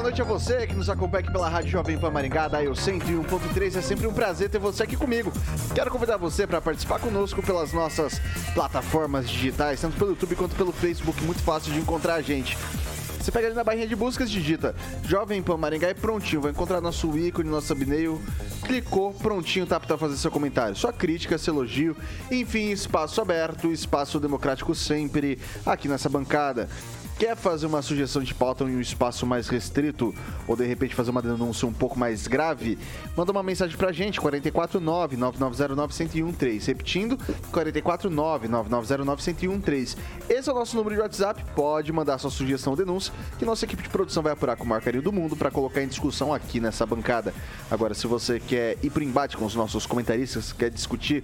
Boa noite a você que nos acompanha aqui pela Rádio Jovem Pan Maringá, da eu 101.3. É sempre um prazer ter você aqui comigo. Quero convidar você para participar conosco pelas nossas plataformas digitais, tanto pelo YouTube quanto pelo Facebook. Muito fácil de encontrar a gente. Você pega ali na barrinha de buscas, digita Jovem Pan Maringá e prontinho. Vai encontrar nosso ícone, nosso thumbnail. Clicou, prontinho, tá para fazer seu comentário. Sua crítica, seu elogio. Enfim, espaço aberto, espaço democrático sempre aqui nessa bancada. Quer fazer uma sugestão de pauta em um espaço mais restrito ou de repente fazer uma denúncia um pouco mais grave? Manda uma mensagem pra gente, 449-9909-1013. Repetindo, 449-9909-1013. Esse é o nosso número de WhatsApp. Pode mandar sua sugestão ou denúncia que nossa equipe de produção vai apurar com o marcaria do mundo para colocar em discussão aqui nessa bancada. Agora, se você quer ir pro embate com os nossos comentaristas, quer discutir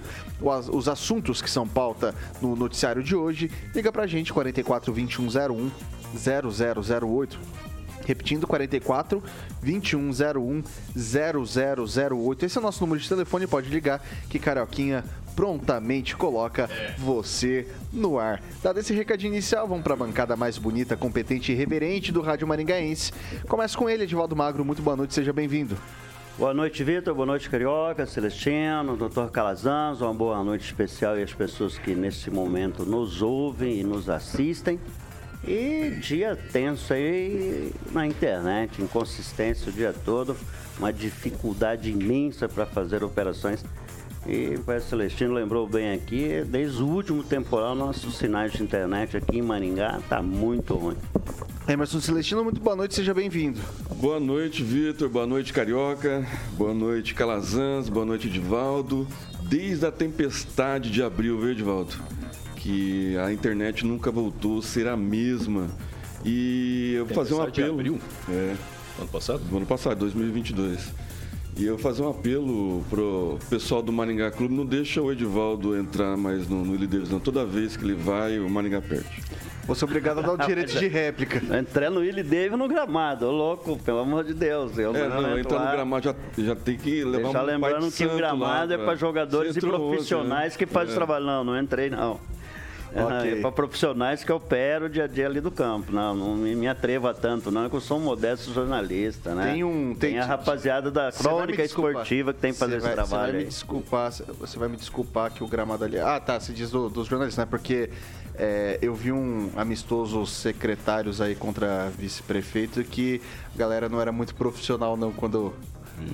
os assuntos que são pauta no noticiário de hoje, liga pra gente, 44 2101 0008. Repetindo, 44 2101 0008. Esse é o nosso número de telefone, pode ligar que Carioquinha prontamente coloca você no ar. Dado esse recadinho inicial, vamos para a bancada mais bonita, competente e reverente do Rádio Maringaense. Começa com ele, Edivaldo Magro. Muito boa noite, seja bem-vindo. Boa noite, Vitor. Boa noite, Carioca, Celestino, Dr. Calazans. Uma boa noite especial e as pessoas que nesse momento nos ouvem e nos assistem. E dia tenso aí na internet, inconsistência o dia todo, uma dificuldade imensa para fazer operações. E o Celestino lembrou bem aqui, desde o último temporal, nossos sinais de internet aqui em Maringá tá muito ruim. Emerson Celestino, muito boa noite, seja bem-vindo. Boa noite, Vitor, boa noite, Carioca, boa noite, Calazans, boa noite, Edivaldo. Desde a tempestade de abril, viu, Edivaldo? Que a internet nunca voltou a ser a mesma. E eu vou fazer um apelo. De abril? É. Ano passado? No ano passado, 2022. E eu fazer um apelo pro pessoal do Maringá Clube, não deixa o Edivaldo entrar mais no, no Ilha não. Toda vez que ele vai, o Maringá perde. Você é obrigado a dar o direito de réplica. Entrar no Willi Davis no gramado, louco, pelo amor de Deus. Eu é, não, entrar no gramado já, já tem que levar Já um lembrando que o gramado lá, é para jogadores e profissionais hoje, né? que fazem é. trabalho. Não, não entrei não. Okay. É para profissionais que operam o dia a dia ali do campo. Não, não me atreva tanto, não, é que eu sou um modesto jornalista, né? Tem um. Tem, tem a rapaziada da crônica esportiva que tem que fazer vai, esse trabalho. Você vai me desculpar, você vai me desculpar que o gramado ali. Ah, tá, se diz do, dos jornalistas, né? Porque é, eu vi um amistoso secretários aí contra vice-prefeito que a galera não era muito profissional, não, quando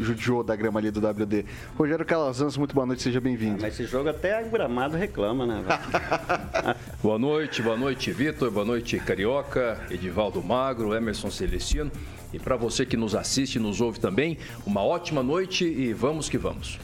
judiou da grama ali do WD. Rogério Calazans, muito boa noite, seja bem-vindo. mas esse jogo até a Gramado reclama, né? boa noite, boa noite, Vitor, boa noite, Carioca, Edivaldo Magro, Emerson Celestino. E para você que nos assiste e nos ouve também, uma ótima noite e vamos que vamos.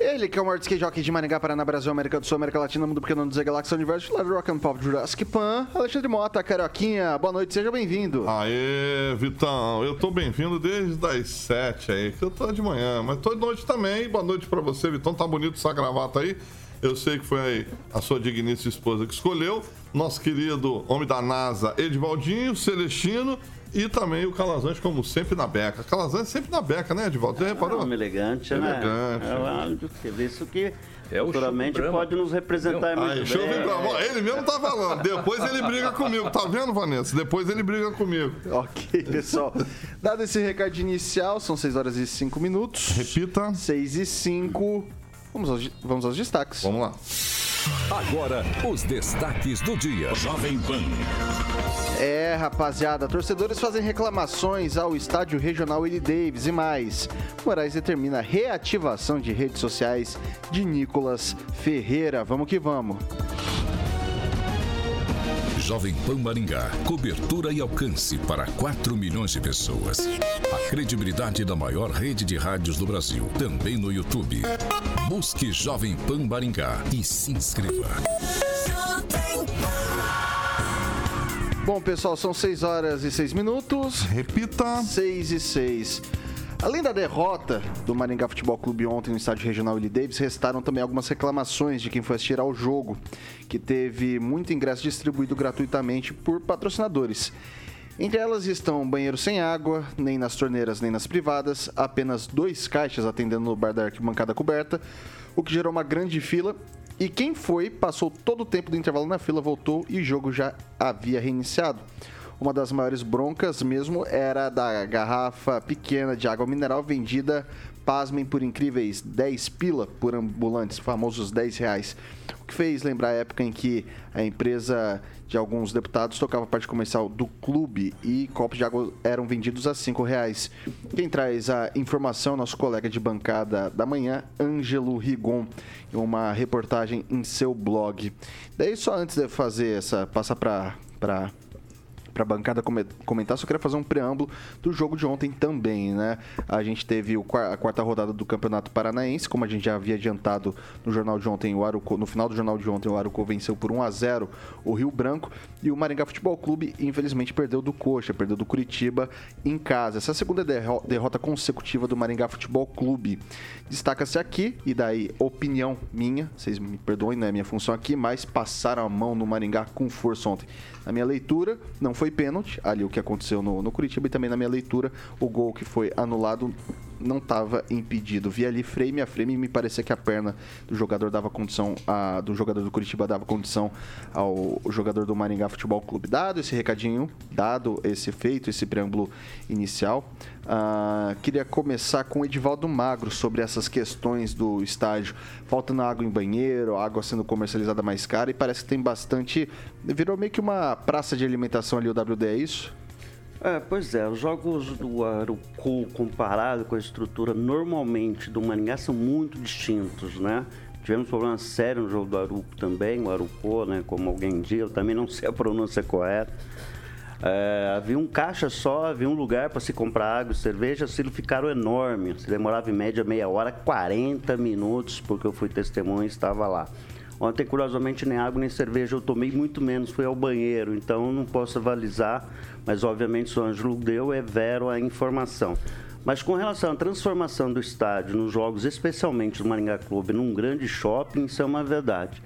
Ele que é o maior skate jockey de Maringá, Paraná, Brasil, América do Sul, América Latina, Mundo Pequeno, Dizer Galáxia, Universo, Lado Rock and Pop, Jurassic Pan, Alexandre Mota, Carioquinha, boa noite, seja bem-vindo. Aê, Vitão, eu tô bem-vindo desde as sete aí, que eu tô de manhã, mas tô de noite também, boa noite pra você, Vitão, tá bonito essa gravata aí. Eu sei que foi a sua digníssima esposa que escolheu. Nosso querido homem da NASA, Edivaldinho, Celestino e também o Calazans, como sempre, na beca. Calazans sempre na beca, né, Edvaldo? Você reparou? É um elegante, né? Elegante. É, isso que é futuramente pode nos representar muito Aí, bem. Pra... Ele mesmo tá falando. Depois ele briga comigo. Tá vendo, Vanessa? Depois ele briga comigo. Ok, pessoal. Dado esse recado inicial, são 6 horas e 5 minutos. Repita. 6 e 5. Vamos aos, vamos aos destaques. Vamos lá. Agora, os destaques do dia. Jovem Pan. É, rapaziada, torcedores fazem reclamações ao estádio regional Willie Davis e mais. Moraes determina a reativação de redes sociais de Nicolas Ferreira. Vamos que vamos. Jovem Pan Maringá. Cobertura e alcance para 4 milhões de pessoas. A credibilidade da maior rede de rádios do Brasil. Também no YouTube. Busque Jovem Pan Maringá e se inscreva. Bom, pessoal, são 6 horas e 6 minutos. Repita. 6 e 6. Além da derrota do Maringá Futebol Clube ontem no estádio regional Willie Davis, restaram também algumas reclamações de quem foi assistir ao jogo, que teve muito ingresso distribuído gratuitamente por patrocinadores. Entre elas estão banheiro sem água, nem nas torneiras nem nas privadas, apenas dois caixas atendendo no bar da arquibancada coberta, o que gerou uma grande fila. E quem foi, passou todo o tempo do intervalo na fila, voltou e o jogo já havia reiniciado. Uma das maiores broncas mesmo era da garrafa pequena de água mineral vendida, pasmem, por incríveis 10 pila por ambulantes, famosos 10 reais. O que fez lembrar a época em que a empresa de alguns deputados tocava parte comercial do clube e copos de água eram vendidos a 5 reais. Quem traz a informação é nosso colega de bancada da manhã, Ângelo Rigon, em uma reportagem em seu blog. Daí só antes de fazer essa, passar para para a bancada comentar, só queria fazer um preâmbulo do jogo de ontem também, né? A gente teve a quarta rodada do Campeonato Paranaense, como a gente já havia adiantado no jornal de ontem, o Aruco, no final do jornal de ontem, o Aruco venceu por 1 a 0 o Rio Branco e o Maringá Futebol Clube, infelizmente, perdeu do Coxa, perdeu do Curitiba em casa. Essa segunda derrota consecutiva do Maringá Futebol Clube. Destaca-se aqui, e daí opinião minha, vocês me perdoem, não é minha função aqui, mas passaram a mão no Maringá com força ontem. Na minha leitura, não foi pênalti, ali o que aconteceu no, no Curitiba, e também na minha leitura, o gol que foi anulado não estava impedido. Vi ali frame a frame e me parecia que a perna do jogador dava condição, a, do jogador do Curitiba dava condição ao jogador do Maringá Futebol Clube. Dado esse recadinho, dado esse feito, esse preâmbulo inicial, uh, queria começar com o Edivaldo Magro sobre essas questões do estádio. Faltando água em banheiro, água sendo comercializada mais cara e parece que tem bastante. Virou meio que uma praça de alimentação ali o WD, é isso? É, pois é, os jogos do Arucu comparado com a estrutura normalmente do Maringá são muito distintos, né? Tivemos problemas sérios no jogo do Aruco também, o Arucô, né? Como alguém diz, eu também não sei a pronúncia correta. É, havia um caixa só, havia um lugar para se comprar água e cerveja, os filos ficaram enormes. Demorava em média meia hora, 40 minutos, porque eu fui testemunha e estava lá. Ontem, curiosamente, nem água nem cerveja eu tomei, muito menos fui ao banheiro, então não posso avalizar, mas obviamente o Ângelo deu, é vero a informação. Mas com relação à transformação do estádio nos jogos, especialmente do Maringá Clube, num grande shopping, isso é uma verdade.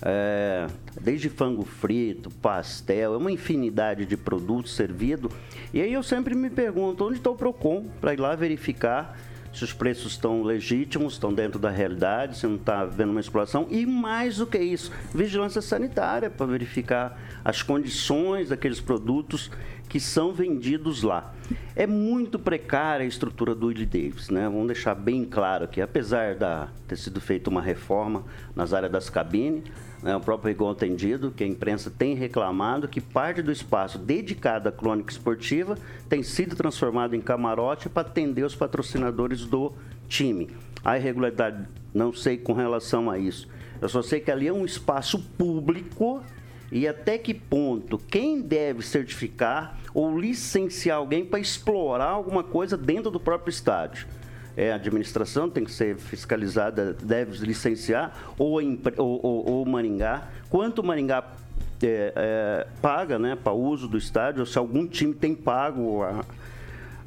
É, desde frango frito, pastel, é uma infinidade de produtos servidos. E aí eu sempre me pergunto onde está o PROCON para ir lá verificar se os preços estão legítimos, estão dentro da realidade, se não está havendo uma exploração. E mais do que isso, vigilância sanitária para verificar as condições daqueles produtos que são vendidos lá. É muito precária a estrutura do Willie Davis, né? Vamos deixar bem claro que apesar de ter sido feita uma reforma nas áreas das cabines, né, o próprio Rigon atendido, que a imprensa tem reclamado que parte do espaço dedicado à crônica esportiva tem sido transformado em camarote para atender os patrocinadores do time. A irregularidade, não sei com relação a isso. Eu só sei que ali é um espaço público e até que ponto quem deve certificar ou licenciar alguém para explorar alguma coisa dentro do próprio estádio. É, a administração tem que ser fiscalizada, deve licenciar, ou, ou, ou, ou Maringá. Quanto o Maringá é, é, paga né, para uso do estádio, se algum time tem pago a,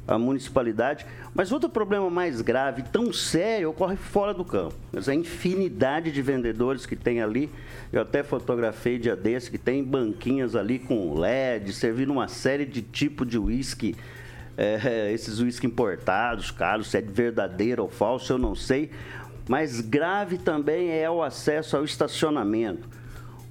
a municipalidade. Mas outro problema mais grave, tão sério, ocorre fora do campo. A infinidade de vendedores que tem ali. Eu até fotografei dia desse, que tem banquinhas ali com LED, servindo uma série de tipo de uísque. É, esses uísque importados, caros, se é verdadeiro ou falso, eu não sei. Mas grave também é o acesso ao estacionamento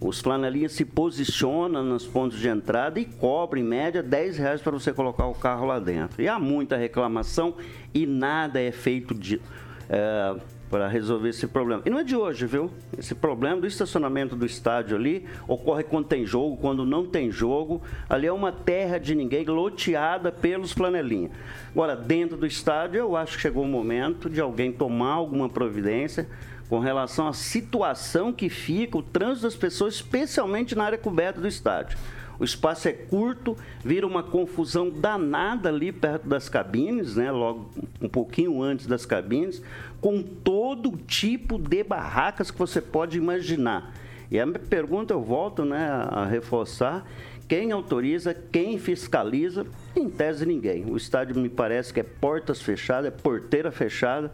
os flanelinhas se posicionam nos pontos de entrada e cobram, em média, 10 reais para você colocar o carro lá dentro. E há muita reclamação e nada é feito de, é, para resolver esse problema. E não é de hoje, viu? Esse problema do estacionamento do estádio ali ocorre quando tem jogo, quando não tem jogo. Ali é uma terra de ninguém, loteada pelos flanelinhas. Agora, dentro do estádio, eu acho que chegou o momento de alguém tomar alguma providência com relação à situação que fica o trânsito das pessoas, especialmente na área coberta do estádio. O espaço é curto, vira uma confusão danada ali perto das cabines, né? Logo um pouquinho antes das cabines, com todo tipo de barracas que você pode imaginar. E a pergunta eu volto, né, a reforçar quem autoriza, quem fiscaliza, em tese ninguém. O estádio me parece que é portas fechadas, é porteira fechada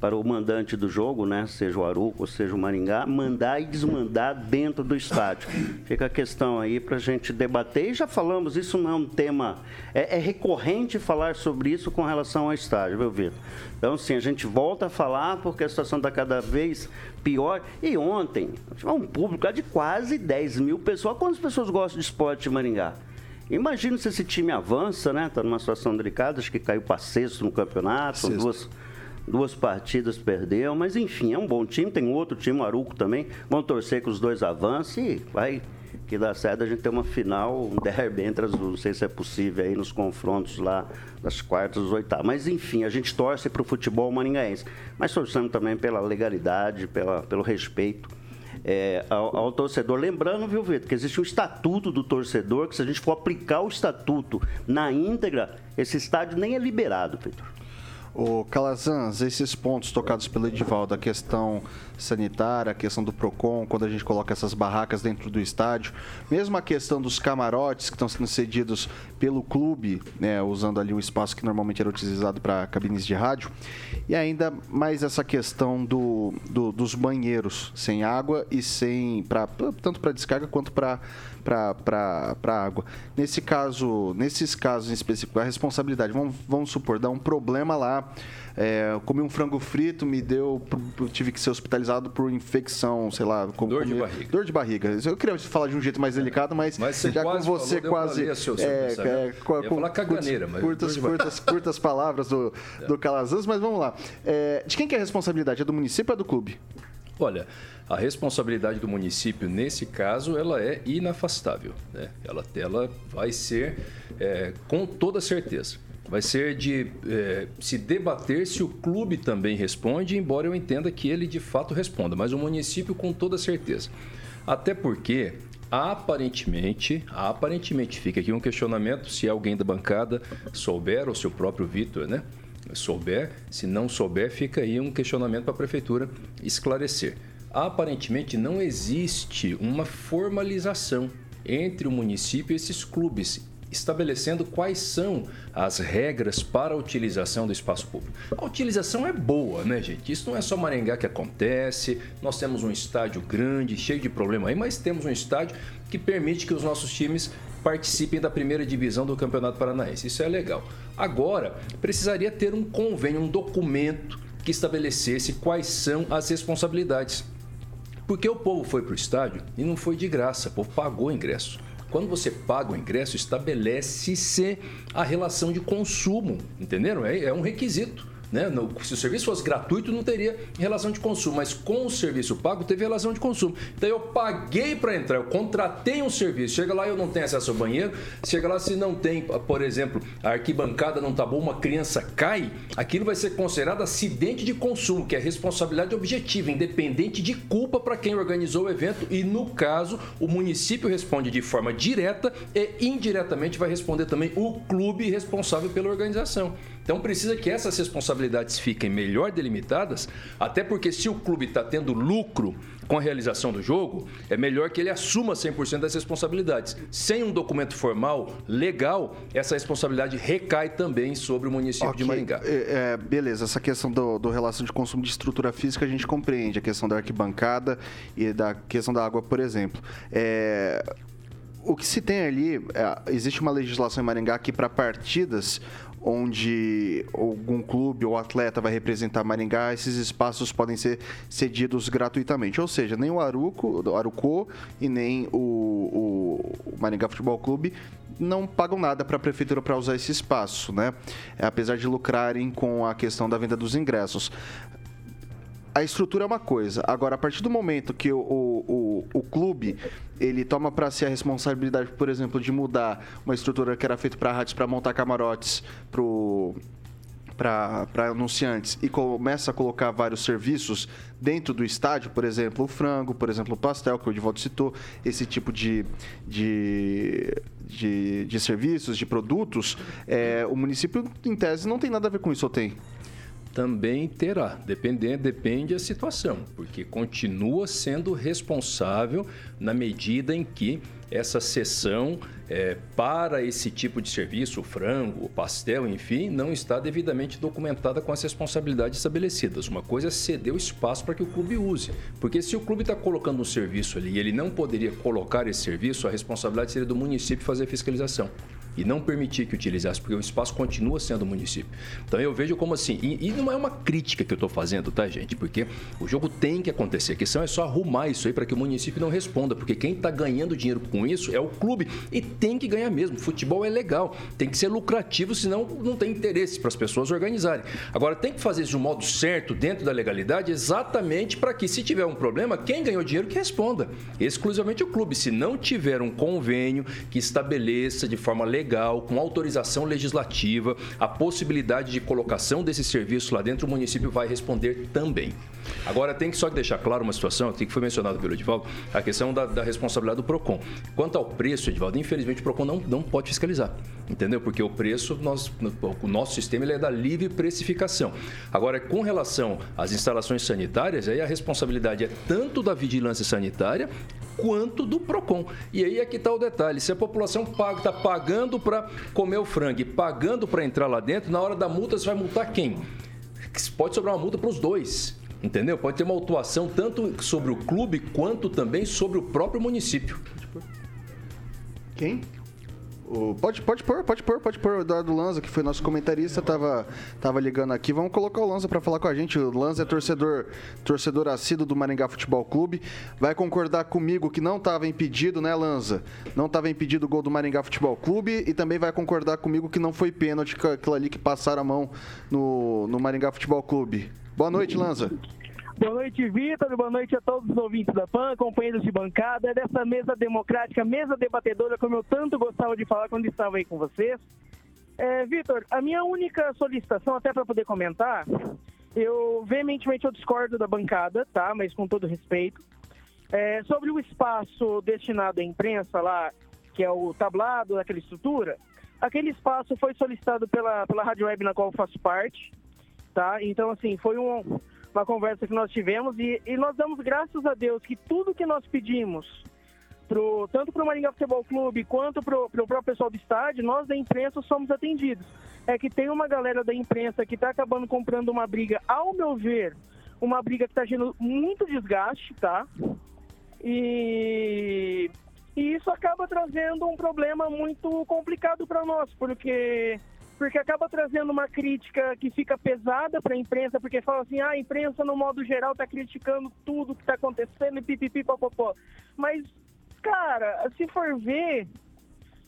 para o mandante do jogo, né, seja o Aruco, seja o Maringá, mandar e desmandar dentro do estádio. Fica a questão aí para a gente debater. E já falamos, isso não é um tema. É, é, recorrente falar sobre isso com relação ao estádio, viu, Vitor? Então, sim, a gente volta a falar porque a situação está cada vez pior. E ontem, um público de quase 10 mil pessoas. Quantas pessoas gostam de esporte em Maringá? Imagina se esse time avança, né? Está numa situação delicada, acho que caiu para sexto no campeonato, são duas duas partidas perdeu, mas enfim, é um bom time. Tem outro time, o Aruco também. Vão torcer que os dois avancem e vai que dá certo a gente ter uma final, um derby entre as. Não sei se é possível aí nos confrontos lá das quartas, dos oitavos. Mas enfim, a gente torce para o futebol maringaense. Mas torcendo também pela legalidade, pela, pelo respeito é, ao, ao, torcedor. Lembrando, viu, Vitor, que existe um estatuto do torcedor, que se a gente for aplicar o estatuto na íntegra, esse estádio nem é liberado, Vitor. O Calazans, esses pontos tocados pelo Edivaldo, a questão sanitária, a questão do PROCON, quando a gente coloca essas barracas dentro do estádio, mesmo a questão dos camarotes que estão sendo cedidos pelo clube, né, usando ali o espaço que normalmente era utilizado para cabines de rádio, e ainda mais essa questão do, do dos banheiros sem água e sem, pra, tanto para descarga quanto para para água. Nesse caso, nesses casos em específico, a responsabilidade, vamos, vamos supor, dá um problema lá, é, comi um frango frito, me deu, tive que ser hospitalizado por infecção, sei lá. Com, dor de barriga. Dor de barriga. Eu queria falar de um jeito mais delicado, mas, mas já com você falou, quase... Seu, seu é, é, com, falar caganeira, mas... Curtas, curtas, curtas palavras do, do Calazans, mas vamos lá. É, de quem que é a responsabilidade? É do município ou é do clube? Olha, a responsabilidade do município, nesse caso, ela é inafastável. Né? Ela, ela vai ser é, com toda certeza. Vai ser de é, se debater se o clube também responde, embora eu entenda que ele de fato responda, mas o município com toda certeza. Até porque aparentemente, aparentemente fica aqui um questionamento se alguém da bancada souber ou se o próprio Vitor, né? Souber, se não souber, fica aí um questionamento para a prefeitura esclarecer aparentemente não existe uma formalização entre o município e esses clubes, estabelecendo quais são as regras para a utilização do espaço público. A utilização é boa, né, gente? Isso não é só Maringá que acontece. Nós temos um estádio grande, cheio de problema aí, mas temos um estádio que permite que os nossos times participem da primeira divisão do Campeonato Paranaense. Isso é legal. Agora, precisaria ter um convênio, um documento que estabelecesse quais são as responsabilidades porque o povo foi para o estádio e não foi de graça, o povo pagou ingresso. Quando você paga o ingresso, estabelece-se a relação de consumo, entenderam? É, é um requisito. Né? Se o serviço fosse gratuito, não teria relação de consumo, mas com o serviço pago, teve relação de consumo. Então eu paguei para entrar, eu contratei um serviço. Chega lá, eu não tenho acesso ao banheiro. Chega lá, se não tem, por exemplo, a arquibancada não tá boa, uma criança cai, aquilo vai ser considerado acidente de consumo, que é responsabilidade objetiva, independente de culpa para quem organizou o evento. E no caso, o município responde de forma direta e indiretamente vai responder também o clube responsável pela organização. Então precisa que essas responsabilidades fiquem melhor delimitadas, até porque se o clube está tendo lucro com a realização do jogo, é melhor que ele assuma 100% das responsabilidades. Sem um documento formal, legal, essa responsabilidade recai também sobre o município okay. de Maringá. É, é, beleza, essa questão do, do relação de consumo de estrutura física a gente compreende, a questão da arquibancada e da questão da água, por exemplo. É, o que se tem ali, é, existe uma legislação em Maringá que para partidas onde algum clube ou atleta vai representar Maringá, esses espaços podem ser cedidos gratuitamente. Ou seja, nem o Aruco, o Arucô e nem o, o Maringá Futebol Clube não pagam nada para a prefeitura para usar esse espaço, né? Apesar de lucrarem com a questão da venda dos ingressos a estrutura é uma coisa. Agora, a partir do momento que o, o, o, o clube ele toma para si a responsabilidade, por exemplo, de mudar uma estrutura que era feita para rádios para montar camarotes pro para anunciantes e começa a colocar vários serviços dentro do estádio, por exemplo, o frango, por exemplo, o pastel, que o Divaldo citou, esse tipo de, de, de, de serviços, de produtos, é, o município, em tese, não tem nada a ver com isso, ou tem? Também terá, dependendo, depende da situação, porque continua sendo responsável na medida em que essa sessão é, para esse tipo de serviço, o frango, o pastel, enfim, não está devidamente documentada com as responsabilidades estabelecidas. Uma coisa é ceder o espaço para que o clube use, porque se o clube está colocando um serviço ali e ele não poderia colocar esse serviço, a responsabilidade seria do município fazer a fiscalização e não permitir que utilizasse, porque o espaço continua sendo município. Então eu vejo como assim, e, e não é uma crítica que eu estou fazendo, tá, gente? Porque o jogo tem que acontecer. A questão é só arrumar isso aí para que o município não responda, porque quem está ganhando dinheiro com isso é o clube e tem que ganhar mesmo. Futebol é legal, tem que ser lucrativo, senão não tem interesse para as pessoas organizarem. Agora tem que fazer isso de um modo certo, dentro da legalidade, exatamente para que, se tiver um problema, quem ganhou dinheiro que responda. Exclusivamente o clube. Se não tiver um convênio que estabeleça de forma legal legal, com autorização legislativa, a possibilidade de colocação desse serviço lá dentro, o município vai responder também. Agora, tem que só deixar claro uma situação, que foi mencionado pelo Edivaldo, a questão da, da, responsabilidade do PROCON. Quanto ao preço, Edivaldo, infelizmente o PROCON não, não pode fiscalizar, entendeu? Porque o preço, nós, o nosso sistema ele é da livre precificação. Agora, com relação às instalações sanitárias, aí a responsabilidade é tanto da vigilância sanitária quanto do PROCON. E aí é que está o detalhe: se a população está pagando para comer o frango e pagando para entrar lá dentro, na hora da multa você vai multar quem? Pode sobrar uma multa para os dois. Entendeu? Pode ter uma autuação tanto sobre o clube quanto também sobre o próprio município. Quem? O, pode, pode pôr, pode pôr, pode pôr. O Eduardo Lanza, que foi nosso comentarista, tava, tava ligando aqui. Vamos colocar o Lanza para falar com a gente. O Lanza é torcedor, torcedor assíduo do Maringá Futebol Clube. Vai concordar comigo que não estava impedido, né, Lanza? Não estava impedido o gol do Maringá Futebol Clube e também vai concordar comigo que não foi pênalti aquilo ali que passaram a mão no, no Maringá Futebol Clube. Boa noite, Lanza. Boa noite, Vitor. Boa noite a todos os ouvintes da PAN, companheiros de bancada, dessa mesa democrática, mesa debatedora, como eu tanto gostava de falar quando estava aí com vocês. É, Vitor, a minha única solicitação, até para poder comentar, eu veementemente eu discordo da bancada, tá? Mas com todo respeito. É, sobre o espaço destinado à imprensa lá, que é o tablado daquela estrutura, aquele espaço foi solicitado pela, pela rádio web na qual eu faço parte, tá? Então, assim, foi um uma conversa que nós tivemos e, e nós damos graças a Deus que tudo que nós pedimos, pro, tanto para o Maringá Futebol Clube quanto para o próprio pessoal do estádio, nós da imprensa somos atendidos. É que tem uma galera da imprensa que está acabando comprando uma briga, ao meu ver, uma briga que está gerando muito desgaste, tá? E, e isso acaba trazendo um problema muito complicado para nós, porque porque acaba trazendo uma crítica que fica pesada para a imprensa, porque fala assim, ah, a imprensa no modo geral está criticando tudo que está acontecendo e pipipi popopó. Mas, cara, se for ver,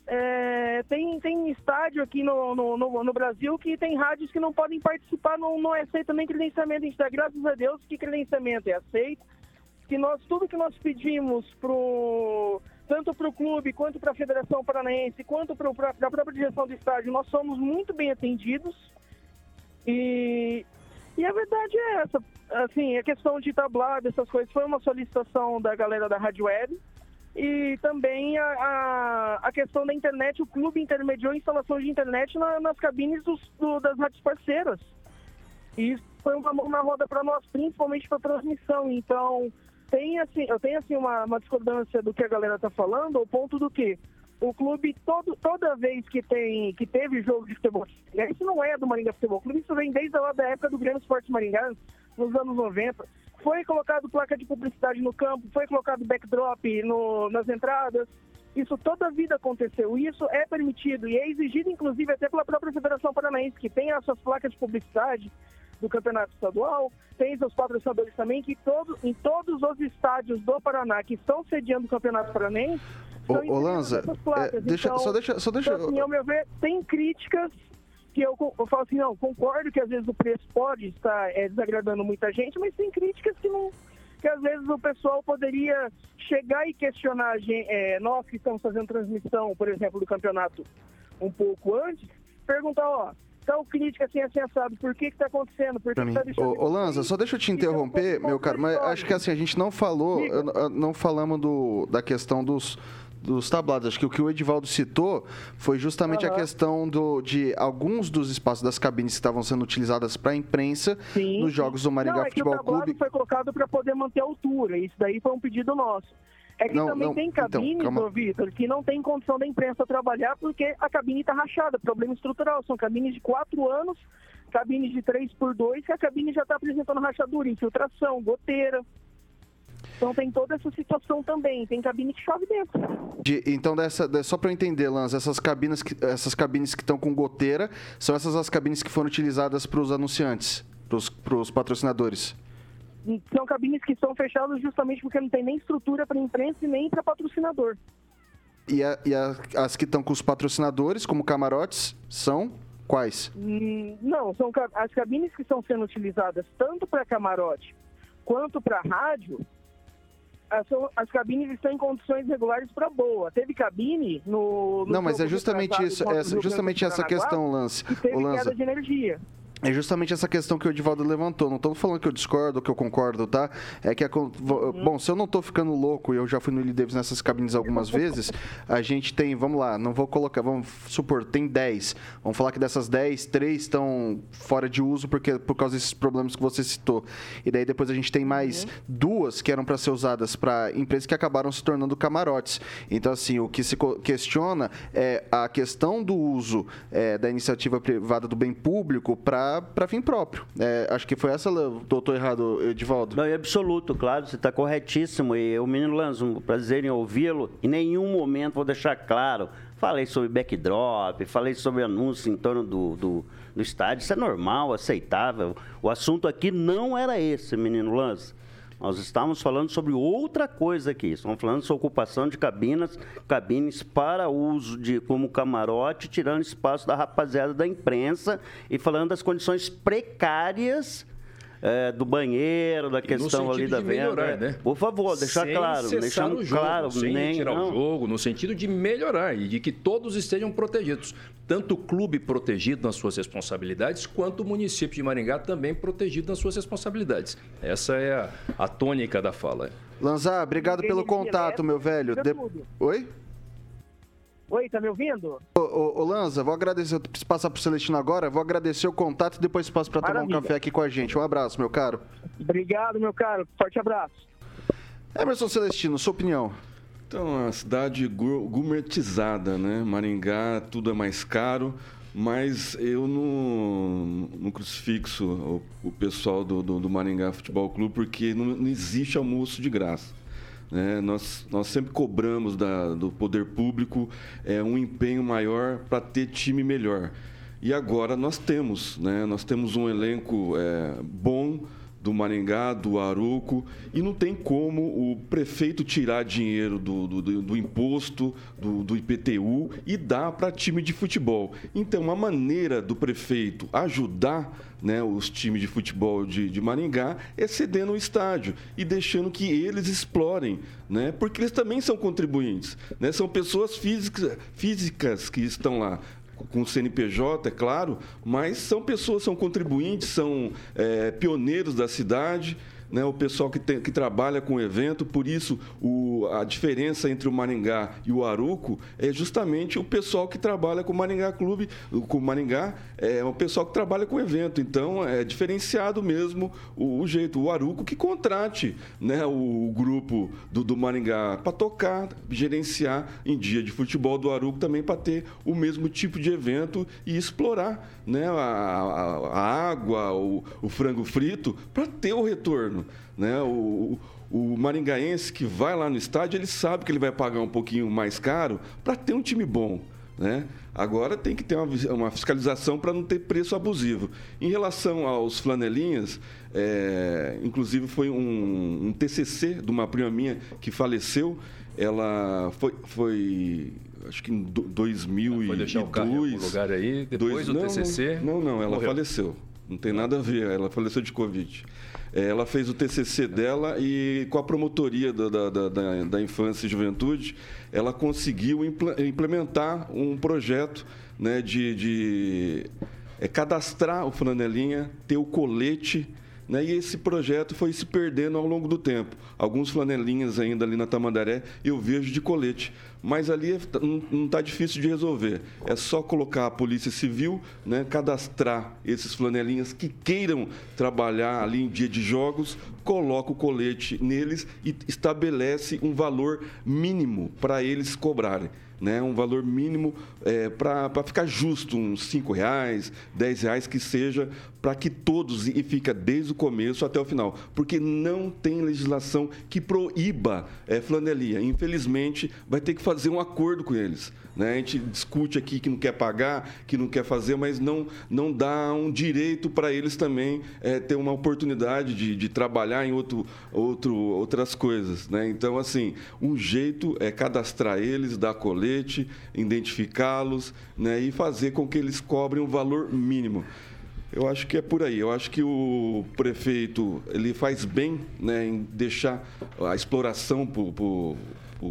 é, tem, tem estádio aqui no, no, no, no, Brasil que tem rádios que não podem participar, não, não é aceito credenciamento. A gente dá graças a Deus que credenciamento é aceito, que nós, tudo que nós pedimos pro tanto para o clube, quanto para a Federação Paranaense, quanto para a própria direção do estádio, nós somos muito bem atendidos. E, e a verdade é essa. Assim, a questão de tablado, essas coisas, foi uma solicitação da galera da Rádio Web. E também a, a, a, questão da internet, o clube intermediou a instalação de internet na, nas cabines dos, do, das rádios parceiras. E isso foi uma mão na roda para nós, principalmente para transmissão. Então, tem assim, eu tenho assim uma, uma discordância do que a galera tá falando, ao ponto do que o clube todo, toda vez que tem que teve jogo de futebol, isso não é do Maringá Futebol Clube, isso vem desde lá da época do Grêmio Esporte Maringá, nos anos 90. Foi colocado placa de publicidade no campo, foi colocado backdrop no, nas entradas. Isso toda a vida aconteceu. Isso é permitido e é exigido, inclusive, até pela própria Federação Paranaense, que tem as suas placas de publicidade do Campeonato Estadual, tem os patrocinadores também, que todo, em todos os estádios do Paraná que estão sediando o Campeonato Paranaense, Ô, ô Lanza, é, deixa, então, só deixa... Só deixa... Então, assim, ao meu ver, tem críticas que eu, eu falo assim, não, concordo que às vezes o preço pode estar é, desagradando muita gente, mas tem críticas que não que às vezes o pessoal poderia chegar e questionar a gente, é, nós que estamos fazendo transmissão, por exemplo, do campeonato um pouco antes, perguntar, ó, tal crítica assim, assim, sabe, por que que tá acontecendo, por que, que tá deixando... Ô, ô Lanza, só deixa eu te interromper, meu caro, mas acho que assim, a gente não falou, não falamos do, da questão dos dos tablados. Acho que o que o Edivaldo citou foi justamente uhum. a questão do, de alguns dos espaços das cabines que estavam sendo utilizadas para a imprensa sim, nos jogos do Maringá não, é Futebol que o Clube. foi colocado para poder manter a altura. Isso daí foi um pedido nosso. É que não, também não, tem cabines, então, Vitor, que não tem condição da imprensa trabalhar porque a cabine está rachada, problema estrutural. São cabines de quatro anos, cabines de 3 por 2 que a cabine já está apresentando rachadura, infiltração, goteira. Então tem toda essa situação também. Tem cabine que chove dentro. De, então, dessa, só para eu entender, Lanz, essas cabines, que, essas cabines que estão com goteira são essas as cabines que foram utilizadas para os anunciantes, para os patrocinadores? São cabines que estão fechadas justamente porque não tem nem estrutura para imprensa e nem para patrocinador. E, a, e a, as que estão com os patrocinadores, como camarotes, são quais? Hum, não, são as cabines que estão sendo utilizadas tanto para camarote quanto para rádio as, as, cabines estão em condições regulares para boa. Teve cabine no. no não, mas é justamente isso, essa, justamente essa questão, Lance. E teve o Lance. de energia. É justamente essa questão que o Edivaldo levantou. Não estou falando que eu discordo, que eu concordo, tá? É que, a, bom, se eu não estou ficando louco, e eu já fui no Lee Davis nessas cabines algumas vezes, a gente tem, vamos lá, não vou colocar, vamos supor, tem 10. Vamos falar que dessas 10, 3 estão fora de uso porque, por causa desses problemas que você citou. E daí depois a gente tem mais uhum. duas que eram para ser usadas para empresas que acabaram se tornando camarotes. Então, assim, o que se questiona é a questão do uso é, da iniciativa privada do bem público para para fim próprio. É, acho que foi essa, doutor errado, Edivaldo? Não, é absoluto, claro, você está corretíssimo. E o menino Lanz, um prazer em ouvi-lo. Em nenhum momento vou deixar claro. Falei sobre backdrop, falei sobre anúncio em torno do, do, do estádio. Isso é normal, aceitável. O assunto aqui não era esse, menino Lanz. Nós estávamos falando sobre outra coisa aqui. Estamos falando sobre ocupação de cabinas, cabines para uso de como camarote, tirando espaço da rapaziada da imprensa e falando das condições precárias é, do banheiro, da questão ali da venda. Melhorar, né? Por favor, deixar Sem claro, deixar claro, sem nem tirar não. o jogo, no sentido de melhorar e de que todos estejam protegidos, tanto o clube protegido nas suas responsabilidades, quanto o município de Maringá também protegido nas suas responsabilidades. Essa é a, a tônica da fala. Lanzar, obrigado pelo contato, meu velho. De... Oi? Oi, tá me ouvindo? Ô, ô, ô Lanza, vou agradecer, eu preciso passar pro Celestino agora, vou agradecer o contato e depois passo para tomar um café aqui com a gente. Um abraço, meu caro. Obrigado, meu caro. Forte abraço. Emerson Celestino, sua opinião? Então, a cidade gourmetizada, né? Maringá, tudo é mais caro, mas eu não, não crucifixo o, o pessoal do, do, do, Maringá Futebol Clube porque não, não existe almoço de graça. Né? Nós, nós sempre cobramos da, do poder público é, um empenho maior para ter time melhor. E agora nós temos, né? nós temos um elenco é, bom do Maringá, do Aruco, e não tem como o prefeito tirar dinheiro do, do, do imposto, do, do, IPTU e dar para time de futebol. Então, a maneira do prefeito ajudar né, os times de futebol de, de Maringá é cedendo o estádio e deixando que eles explorem, né, porque eles também são contribuintes, né, são pessoas físicas, físicas que estão lá com o CNPJ, é claro, mas são pessoas, são contribuintes, são é, pioneiros da cidade né, o pessoal que, tem, que trabalha com o evento, por isso o, a diferença entre o Maringá e o Aruco é justamente o pessoal que trabalha com o Maringá Clube, com o Maringá, é o pessoal que trabalha com o evento. Então é diferenciado mesmo o, o jeito. O Aruco que contrate né, o, o grupo do, do Maringá para tocar, gerenciar em dia de futebol do Aruco também para ter o mesmo tipo de evento e explorar né, a, a, a água, o, o frango frito, para ter o retorno. Né? O, o, o maringaense que vai lá no estádio, ele sabe que ele vai pagar um pouquinho mais caro para ter um time bom. Né? Agora tem que ter uma, uma fiscalização para não ter preço abusivo. Em relação aos flanelinhas, é, inclusive foi um, um, TCC de uma prima minha que faleceu. Ela foi, foi acho que em 2002. Foi deixar o carro em lugar aí, depois dois, do não, TCC? Não, não, ela morreu. faleceu. Não tem nada a ver, ela faleceu de Covid. É, ela fez o TCC dela e com a promotoria da, da, da, da infância e juventude, ela conseguiu implementar um projeto né, de, de é, cadastrar o flanelinha, ter o colete né? E esse projeto foi se perdendo ao longo do tempo. Alguns flanelinhas ainda ali na Tamandaré eu vejo de colete. Mas ali é, não está difícil de resolver. É só colocar a Polícia Civil, né, cadastrar esses flanelinhas que queiram trabalhar ali em dia de jogos, coloca o colete neles e estabelece um valor mínimo para eles cobrarem né, um valor mínimo é, para ficar justo, uns cinco reais, dez reais que seja, para que todos, e fica desde o começo até o final, porque não tem legislação que proíba é, flanelia. Infelizmente, vai ter que fazer um acordo com eles. Né? A gente discute aqui que não quer pagar, que não quer fazer, mas não, não dá um direito para eles também é, ter uma oportunidade de, de trabalhar em outro, outro, outras coisas. Né? Então, assim, um jeito é cadastrar eles, dar colete, identificá-los né? e fazer com que eles cobrem um valor mínimo. Eu acho que é por aí. Eu acho que o prefeito ele faz bem né, em deixar a exploração por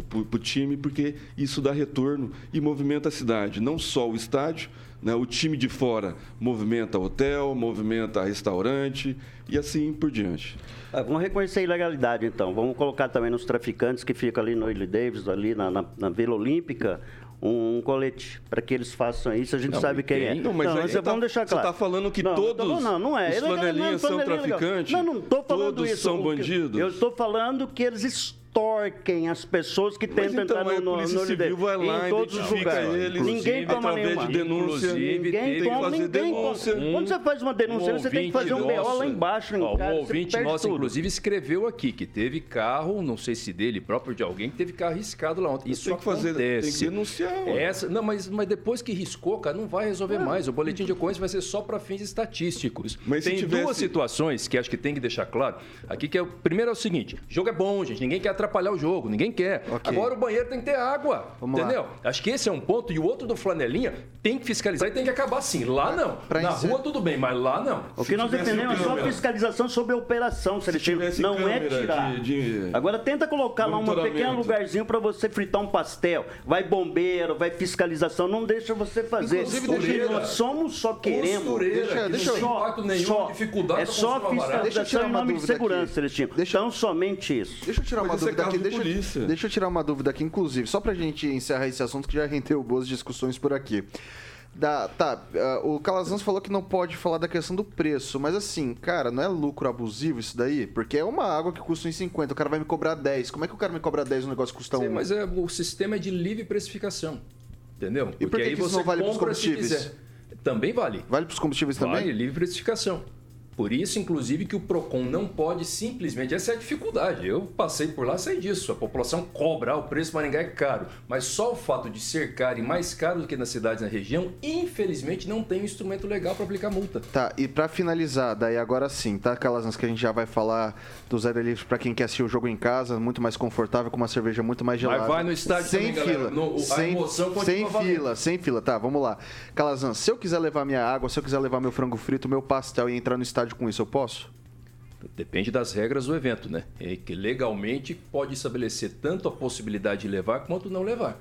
para o time, porque isso dá retorno e movimenta a cidade. Não só o estádio, né, o time de fora movimenta hotel, movimenta restaurante e assim por diante. Ah, vamos reconhecer a ilegalidade, então. Vamos colocar também nos traficantes que ficam ali no Willie Davis, ali na, na, na Vila Olímpica, um colete para que eles façam isso. A gente não, sabe quem é. Não, mas não, tá, vamos deixar claro. Você está falando que não, todos tô, não, não é. os flanelinhas são traficantes? Não, não estou falando todos isso. são bandidos? Eu estou falando que eles extorquem as pessoas que tentam então, entrar no, no, no Civil vai lá, em todos os lugares. Eles, ninguém toma nenhuma. De denúncia, ninguém toma, ninguém denúncia. Um, Quando você faz uma denúncia, um você tem que fazer um BO lá embaixo. Ó, cara, um ouvinte nosso, tudo. inclusive, escreveu aqui que teve carro, não sei se dele próprio de alguém, que teve carro riscado lá ontem. Isso tem que fazer, acontece. Tem que denunciar. Essa, não, mas, mas depois que riscou, cara, não vai resolver ah. mais. O boletim de ocorrência vai ser só para fins estatísticos. Mas tem tivesse... duas situações que acho que tem que deixar claro. Aqui que é o primeiro é o seguinte: jogo é bom, gente. Ninguém quer atrapalhar o jogo. Ninguém quer. Okay. Agora o banheiro tem que ter água. Vamos entendeu? Lá. Acho que esse é um ponto. E o outro do flanelinha tem que fiscalizar e tem que acabar sim. Lá não. Pra Na rua tudo bem, mas lá não. O que nós defendemos é só fiscalização sobre a operação, Celestino. Não é tirar. De, de... Agora tenta colocar lá um pequeno lugarzinho para você fritar um pastel. Vai bombeiro, vai fiscalização. Não deixa você fazer. Inclusive, nós somos só queremos. Deixa, deixa, só, nenhum, só, dificuldade é só fiscalização em nome de segurança, Celestino. Deixa, então, somente isso. Deixa eu tirar uma dúvida aqui. Deixa, Delícia. Deixa eu tirar uma dúvida aqui, inclusive, só pra gente encerrar esse assunto que já rendeu boas discussões por aqui. Da, tá, uh, o Calazans falou que não pode falar da questão do preço, mas assim, cara, não é lucro abusivo isso daí? Porque é uma água que custa 1,50, o cara vai me cobrar 10. Como é que o cara me cobra 10 e um negócio que custa Sim, 1? mas é, o sistema é de livre precificação, entendeu? Porque e por que, aí que isso não vale para os combustíveis? Também vale. Vale para os combustíveis vale, também? Vale, livre precificação. Por isso, inclusive, que o PROCON não pode simplesmente. Essa é a dificuldade. Eu passei por lá, sei disso. A população cobra, ah, o preço Maringá é caro. Mas só o fato de ser caro e mais caro do que nas cidades na região, infelizmente, não tem um instrumento legal para aplicar multa. Tá, e para finalizar, daí agora sim, tá, Calazans, que a gente já vai falar do Zé Livre para quem quer assistir o jogo em casa, muito mais confortável, com uma cerveja muito mais gelada. Mas vai no estádio sem também, fila. No, sem, sem fila, sem fila. Tá, vamos lá. Calazans, se eu quiser levar minha água, se eu quiser levar meu frango frito, meu pastel e entrar no estádio com isso, eu posso? Depende das regras do evento, né? É que legalmente pode estabelecer tanto a possibilidade de levar quanto não levar.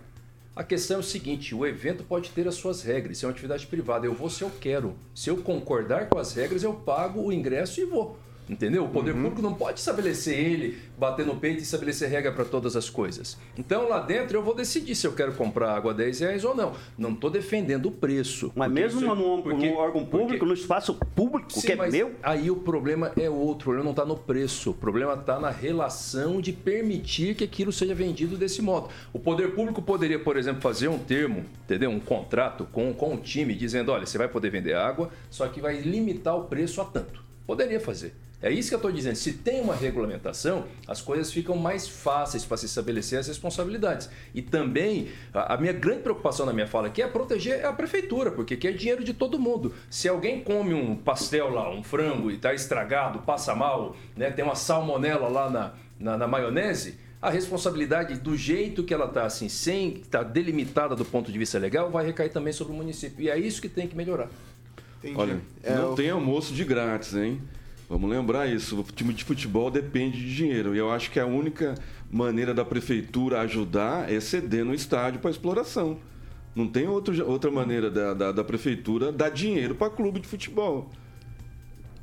A questão é o seguinte: o evento pode ter as suas regras, isso é uma atividade privada. Eu vou se eu quero. Se eu concordar com as regras, eu pago o ingresso e vou. Entendeu? O poder uhum. público não pode estabelecer ele, bater no peito e estabelecer regra para todas as coisas. Então lá dentro eu vou decidir se eu quero comprar água a 10 reais ou não. Não estou defendendo o preço. Mas mesmo isso, no, porque, no, órgão público, porque, no espaço público, sim, que é meu. Aí o problema é outro, o problema não está no preço. O problema está na relação de permitir que aquilo seja vendido desse modo. O poder público poderia, por exemplo, fazer um termo, entendeu? Um contrato com, com o time dizendo: olha, você vai poder vender água, só que vai limitar o preço a tanto. Poderia fazer. É isso que eu estou dizendo. Se tem uma regulamentação, as coisas ficam mais fáceis para se estabelecer as responsabilidades. E também, a, minha grande preocupação na minha fala aqui é proteger a prefeitura, porque aqui é dinheiro de todo mundo. Se alguém come um pastel lá, um frango, e está estragado, passa mal, né, tem uma salmonela lá na, na, na maionese, a responsabilidade do jeito que ela está, assim, sem estar tá delimitada do ponto de vista legal, vai recair também sobre o município. E é isso que tem que melhorar. Entendi. Olha, é, não eu... tem almoço de grátis, hein? Vamos lembrar isso. O time de futebol depende de dinheiro. E eu acho que a única maneira da prefeitura ajudar é ceder no estádio para exploração. Não tem outro, outra maneira da, da, da prefeitura dar dinheiro para clube de futebol.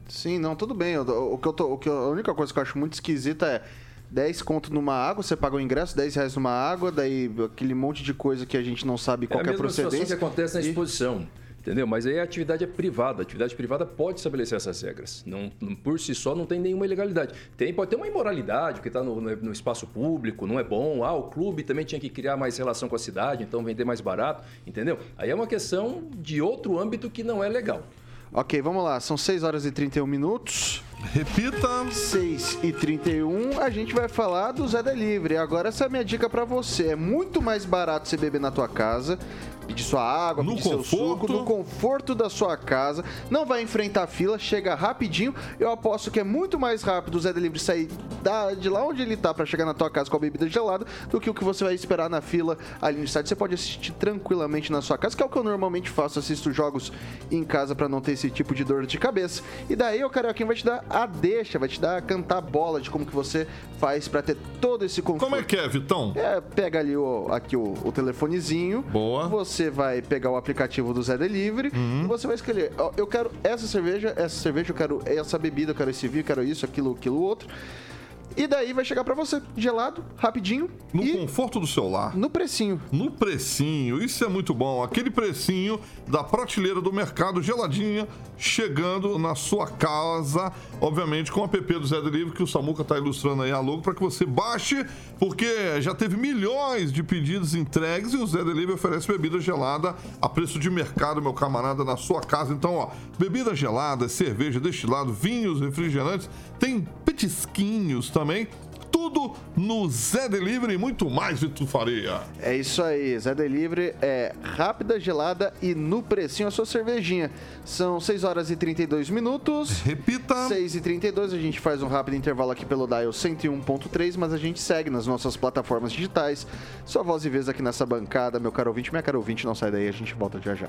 Sim, não, tudo bem. O que eu tô, o que eu, a única coisa que eu acho muito esquisita é 10 conto numa água, você paga o ingresso, 10 reais numa água, daí aquele monte de coisa que a gente não sabe qual é, a é a procedência. que acontece na exposição. E... Entendeu? Mas aí a atividade é privada. A atividade privada pode estabelecer essas regras. Não, por si só não tem nenhuma ilegalidade. Tem, pode ter uma imoralidade, que está no, no, espaço público, não é bom. Ah, o clube também tinha que criar mais relação com a cidade, então vender mais barato. Entendeu? Aí é uma questão de outro âmbito que não é legal. Ok, vamos lá. São 6 horas e 31 minutos. Repita. 6 e 31 a gente vai falar do Zé Delivery. Agora essa é a minha dica para você. É muito mais barato você beber na tua casa pedir sua água, no pedir conforto. seu suco, no conforto da sua casa. Não vai enfrentar fila, chega rapidinho. Eu aposto que é muito mais rápido o Zé Delivery sair da, de lá onde ele está para chegar na tua casa com a bebida gelada do que o que você vai esperar na fila ali no estádio. Você pode assistir tranquilamente na sua casa, que é o que eu normalmente faço, assisto jogos em casa para não ter esse tipo de dor de cabeça. E daí o Carioquinha vai te dar a deixa, vai te dar a cantar bola de como que você faz para ter todo esse conforto. Como é que é, Vitão? É, pega ali o, aqui o, o telefonezinho. Boa. Você você vai pegar o aplicativo do Zé Delivery uhum. e você vai escolher, eu quero essa cerveja, essa cerveja, eu quero essa bebida, eu quero esse vinho, eu quero isso, aquilo, aquilo outro. E daí vai chegar para você, gelado, rapidinho. No conforto do celular. No precinho. No precinho, isso é muito bom. Aquele precinho da prateleira do mercado geladinha, chegando na sua casa, obviamente com o app do Zé Delivery, que o Samuca tá ilustrando aí a logo, para que você baixe, porque já teve milhões de pedidos entregues e o Zé Delivery oferece bebida gelada a preço de mercado, meu camarada, na sua casa. Então, ó, bebida gelada, cerveja, destilado, vinhos, refrigerantes, tem petisquinhos também tudo no Zé Delivery e muito mais, Vitor Faria. É isso aí, Zé Delivery é rápida, gelada e no precinho a sua cervejinha. São 6 horas e 32 minutos. Repita. 6 e 32 a gente faz um rápido intervalo aqui pelo Dial 101.3, mas a gente segue nas nossas plataformas digitais. Sua voz e vez aqui nessa bancada, meu caro ouvinte, minha caro ouvinte, não sai daí, a gente volta já já.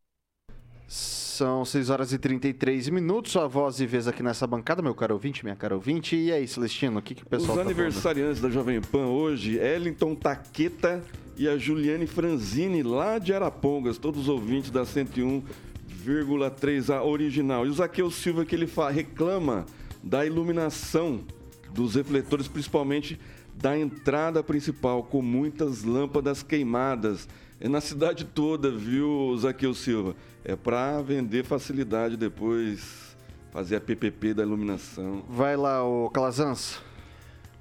são 6 horas e 33 minutos. Sua voz e vez aqui nessa bancada, meu caro ouvinte, minha cara ouvinte. E aí, Celestino, o que, que o pessoal Os tá aniversariantes falando? da Jovem Pan hoje, Ellington Taqueta e a Juliane Franzini, lá de Arapongas, todos os ouvintes da 101,3 a original. E o Zaqueu Silva, que ele reclama da iluminação dos refletores, principalmente da entrada principal, com muitas lâmpadas queimadas. É na cidade toda, viu, Zaqueu Silva? É para vender facilidade depois, fazer a PPP da iluminação. Vai lá, o Calazans.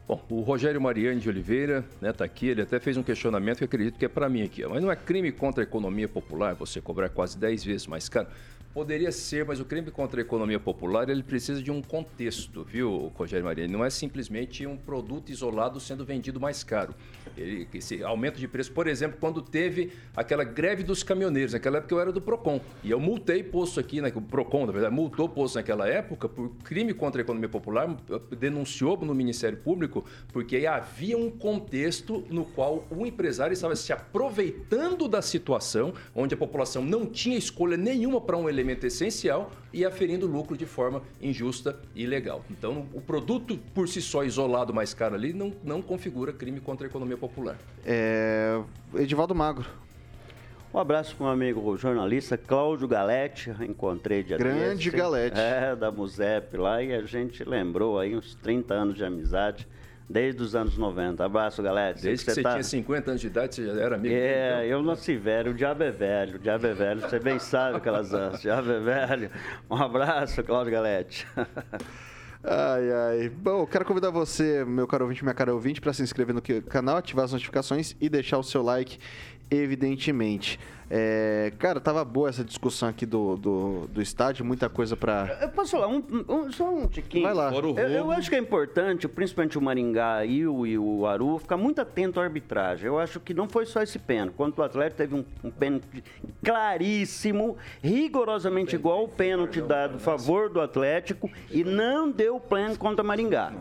Bom, o Rogério Mariani de Oliveira né, tá aqui, ele até fez um questionamento que acredito que é para mim aqui. Mas não é crime contra a economia popular você cobrar quase 10 vezes mais caro? Poderia ser, mas o crime contra a economia popular ele precisa de um contexto, viu, Rogério Maria? Ele não é simplesmente um produto isolado sendo vendido mais caro. Ele, esse aumento de preço, por exemplo, quando teve aquela greve dos caminhoneiros, naquela época eu era do PROCON, e eu multei posto aqui, né, o PROCON, na verdade, multou posto naquela época por crime contra a economia popular, denunciou no Ministério Público, porque havia um contexto no qual o empresário estava se aproveitando da situação, onde a população não tinha escolha nenhuma para um elemento elemento essencial e aferindo lucro de forma injusta e ilegal. Então, o produto por si só isolado mais caro ali não, não configura crime contra a economia popular. É... Edivaldo Magro. Um abraço para o amigo jornalista Cláudio Galete, encontrei de Grande Galete. É, da Musep lá, e a gente lembrou aí uns 30 anos de amizade. Desde os anos 90. Abraço, galera. Desde que você tá- tinha 50 anos de idade, você já era amigo É, então? eu nasci velho, o diabo é velho, o diabo é velho, você bem sabe aquelas ansias, o diabo é velho. Um abraço, Cláudio Galete. Ai, ai. Bom, quero convidar você, meu caro ouvinte, minha cara ouvinte, para se inscrever no canal, ativar as notificações e deixar o seu like, evidentemente. É, cara, tava boa essa discussão aqui do, do, do estádio, muita coisa pra. Eu posso falar um, um- só um tiquinho? Vai lá. O Eu, eu acho que é importante, principalmente o Maringá e o, e o Aru, ficar muito atento à arbitragem. Eu acho que não foi só esse pênalti. Quanto o Atlético teve um, um pênalti claríssimo, rigorosamente igual ao pênalti dado a favor do Atlético e não deu pênalti contra o Maringá.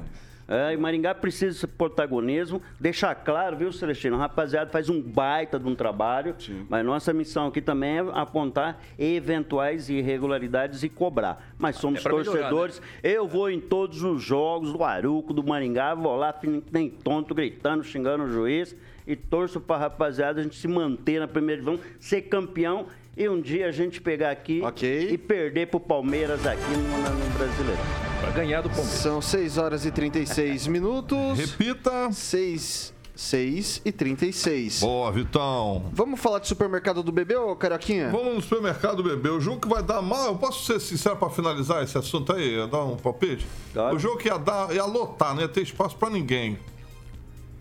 É, e Maringá precisa desse protagonismo, deixar claro, viu, Celestino? O rapaziada faz um baita de um trabalho, mas nossa missão aqui também é apontar eventuais irregularidades e cobrar. Mas somos É pra melhorar, torcedores, eu vou em todos os jogos do Aruco, do Maringá, vou lá, nem tonto, gritando, xingando o juiz e torço pra rapaziada a gente se manter na primeira divisão, ser campeão e um dia a gente pegar aqui Ok. e perder pro Palmeiras aqui no, no Brasileiro. Pra ganhar do Palmeiras. São 6 horas e 36 minutos. Repita. 6, 6 e 36. Boa, Vitão. Vamos falar de supermercado do bebê, ô Carioquinha? Vamos no supermercado beber. O jogo que vai dar mal. Eu posso ser sincero pra finalizar esse assunto aí? Ia dar um palpite? Claro. O jogo que ia dar, ia lotar, não ia ter espaço pra ninguém.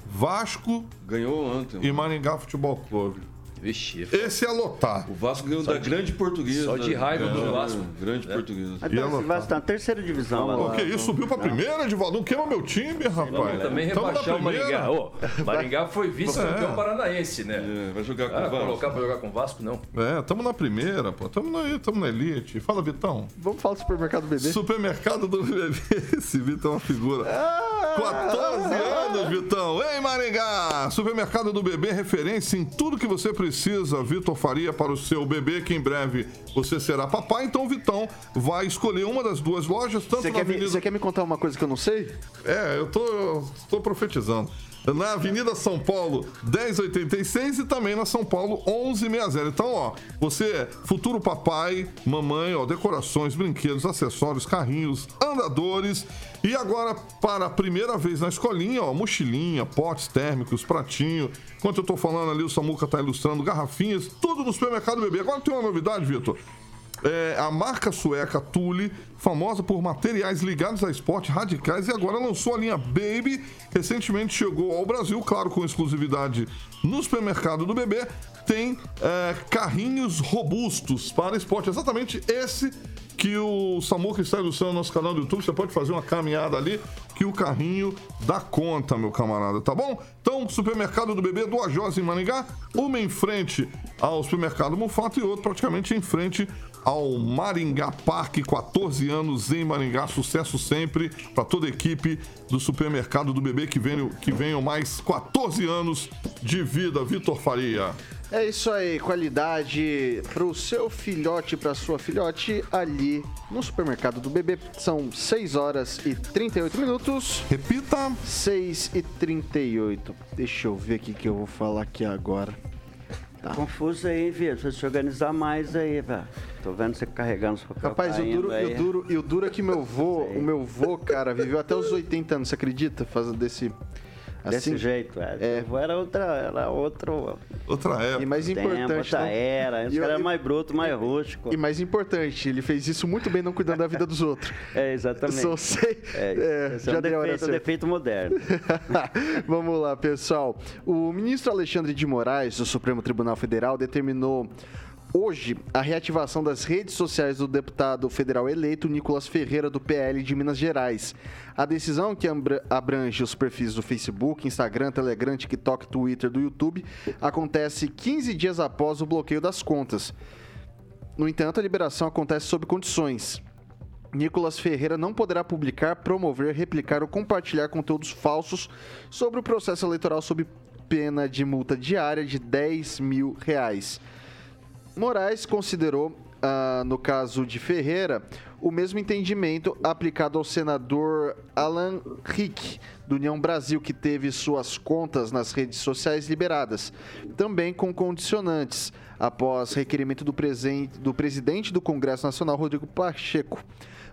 Vasco Ganhou ontem. e Maringá Futebol Clube. Vixe, Esse ia lotar. O Vasco ganhou da grande portuguesa. só de raiva do Ganhou, Vasco. Grande É. portuguesa. Mas Ia tá- lotar. vai estar na terceira divisão lá. O que isso? Subiu pra primeira, Edivaldo? Não queima meu time, rapaz. também Tamo na rebaixar o. Maringá. Ô, Maringá foi vice-campeão É. paranaense, né? É, vai jogar com Ah, o Vasco. colocar pra jogar com o Vasco, não. É, tamo na primeira, pô. Tamo na, tamo na elite. Fala, Vitão. Vamos falar do supermercado do bebê? Supermercado do bebê. Esse Vitor é uma figura. 14 anos, Vitão. Ei, Maringá! Supermercado do bebê, referência em tudo que você precisa. Vitor Faria para o seu bebê, que em breve você será papai. Então, o Vitão vai escolher uma das duas lojas, tanto Você na quer, me, Avenida... você quer me contar uma coisa que eu não sei? É, eu tô, eu tô profetizando. Na Avenida São Paulo 1086 e também na São Paulo 1160. Então, ó, você, futuro papai, mamãe, ó, decorações, brinquedos, acessórios, carrinhos, andadores. E agora, para a primeira vez na escolinha, ó, mochilinha, potes térmicos, pratinho. Enquanto eu tô falando ali, o Samuca tá ilustrando garrafinhas, tudo no supermercado bebê. Agora tem uma novidade, Vitor. É, a marca sueca Thule, famosa por materiais ligados a esporte radicais, e agora lançou a linha Baby. Recentemente chegou ao Brasil, claro, com exclusividade no supermercado do bebê. Tem é, carrinhos robustos para esporte. Exatamente esse que o Samuca está ilustrando no nosso canal do YouTube. Você pode fazer uma caminhada ali que o carrinho dá conta, meu camarada, tá bom? Então, supermercado do bebê do Ajós em Maningá, uma em frente ao supermercado Mufato e outro praticamente em frente ao Maringá Parque, 14 anos em Maringá, sucesso sempre para toda a equipe do supermercado do bebê que venham, que venham mais 14 anos de vida, Vitor Faria. É isso aí, qualidade pro seu filhote, pra sua filhote, ali no supermercado do bebê. São 6 horas e 38 minutos. Repita. 6 e 38. Deixa eu ver o que que eu vou falar aqui agora. Tá. Confuso aí, Vitor. Precisa se organizar mais aí, velho. Tô vendo você carregando os papel Rapaz, eu caindo duro, eu duro, eu duro é que meu vô, o meu vô, cara, viveu até os 80 anos, você acredita? Fazendo desse. Desse Assim, jeito, é. É. Era outra, era outro Outra época. E mais tempo, importante. outra não- era. Os caras eram mais bruto, mais rústico. E mais importante, ele fez isso muito bem, não cuidando da vida dos outros. É, exatamente. Só sei. É, é, esse é já um hora defeito, um defeito moderno. Vamos lá, pessoal. O ministro Alexandre de Moraes, do Supremo Tribunal Federal, determinou hoje a reativação das redes sociais do deputado federal eleito Nicolas Ferreira, do PL de Minas Gerais. A decisão, que abrange os perfis do Facebook, Instagram, Telegram, TikTok, Twitter, do YouTube, acontece 15 dias após o bloqueio das contas. No entanto, a liberação acontece sob condições. Nicolas Ferreira não poderá publicar, promover, replicar ou compartilhar conteúdos falsos sobre o processo eleitoral sob pena de multa diária de 10 mil reais. Moraes considerou, ah, no caso de Ferreira, o mesmo entendimento aplicado ao senador Alan Rick, do União Brasil, que teve suas contas nas redes sociais liberadas, também com condicionantes, após requerimento do, presen- do presidente do Congresso Nacional, Rodrigo Pacheco.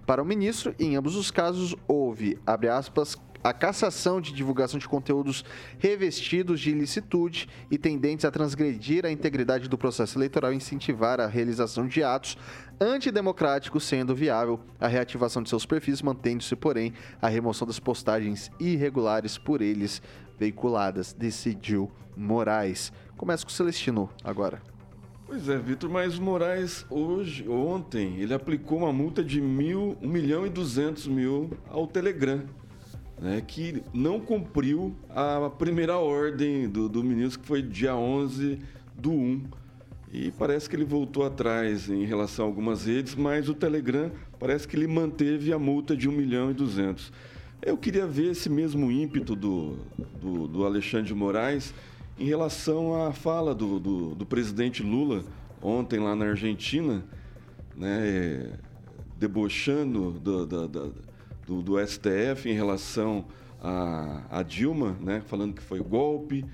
Para o ministro, em ambos os casos, houve, abre aspas, a cassação de divulgação de conteúdos revestidos de ilicitude e tendentes a transgredir a integridade do processo eleitoral e incentivar a realização de atos antidemocráticos, sendo viável a reativação de seus perfis, mantendo-se, porém, a remoção das postagens irregulares por eles veiculadas, decidiu Moraes. Começa com o Celestino agora. Pois é, Vitor, mas o Moraes hoje, ontem, ele aplicou uma multa de mil, 1 milhão e 200 mil ao Telegram, né, que não cumpriu a primeira ordem do, do ministro, que foi dia 11 do 1. E parece que ele voltou atrás em relação a algumas redes, mas o Telegram parece que ele manteve a multa de 1 milhão e 200. Eu queria ver esse mesmo ímpeto do, do, do Alexandre de Moraes em relação à fala do, do, do presidente Lula ontem lá na Argentina, né, debochando do, do, do, do, STF em relação a, a, Dilma, né, falando que foi golpe.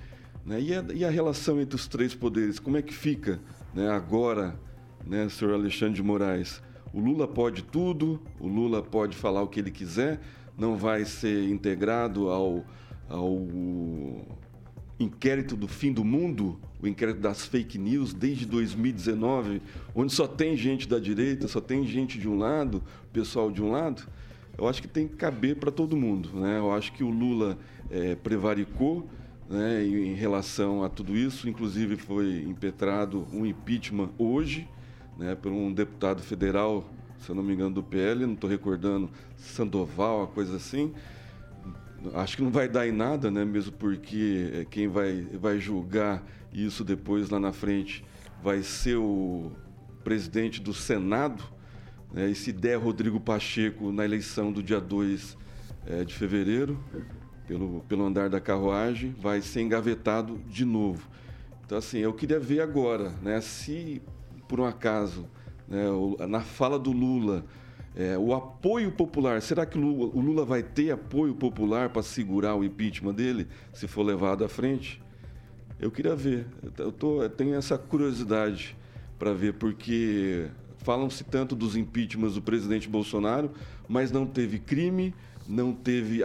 Né, e, a, e, a, relação entre os três poderes, como é que fica né, agora, né, senhor Alexandre de Moraes? O Lula pode tudo, o Lula pode falar o que ele quiser, não vai ser integrado ao, ao inquérito do fim do mundo, o inquérito das fake news desde 2019, onde só tem gente da direita, só tem gente de um lado, pessoal de um lado, eu acho que tem que caber para todo mundo. Né? Eu acho que o Lula é, prevaricou né, em relação a tudo isso, inclusive foi impetrado um impeachment hoje né, por um deputado federal, se eu não me engano, do PL, não estou recordando, Sandoval, uma coisa assim acho que não vai dar em nada, né? Mesmo porque eh, quem vai, vai julgar isso depois lá na frente vai ser o presidente do Senado. Né? E se der Rodrigo Pacheco na eleição do dia 2 é, eh, de fevereiro, pelo, pelo andar da carruagem, vai ser engavetado de novo. Então, assim, eu queria ver agora, né? Se por um acaso, né, na fala do Lula, é, o apoio popular, será que o Lula, o Lula vai ter apoio popular para segurar o impeachment dele, se for levado à frente? Eu queria ver, eu, tô, eu tenho essa curiosidade para ver, porque falam-se tanto dos impeachments do presidente Bolsonaro, mas não teve crime, não teve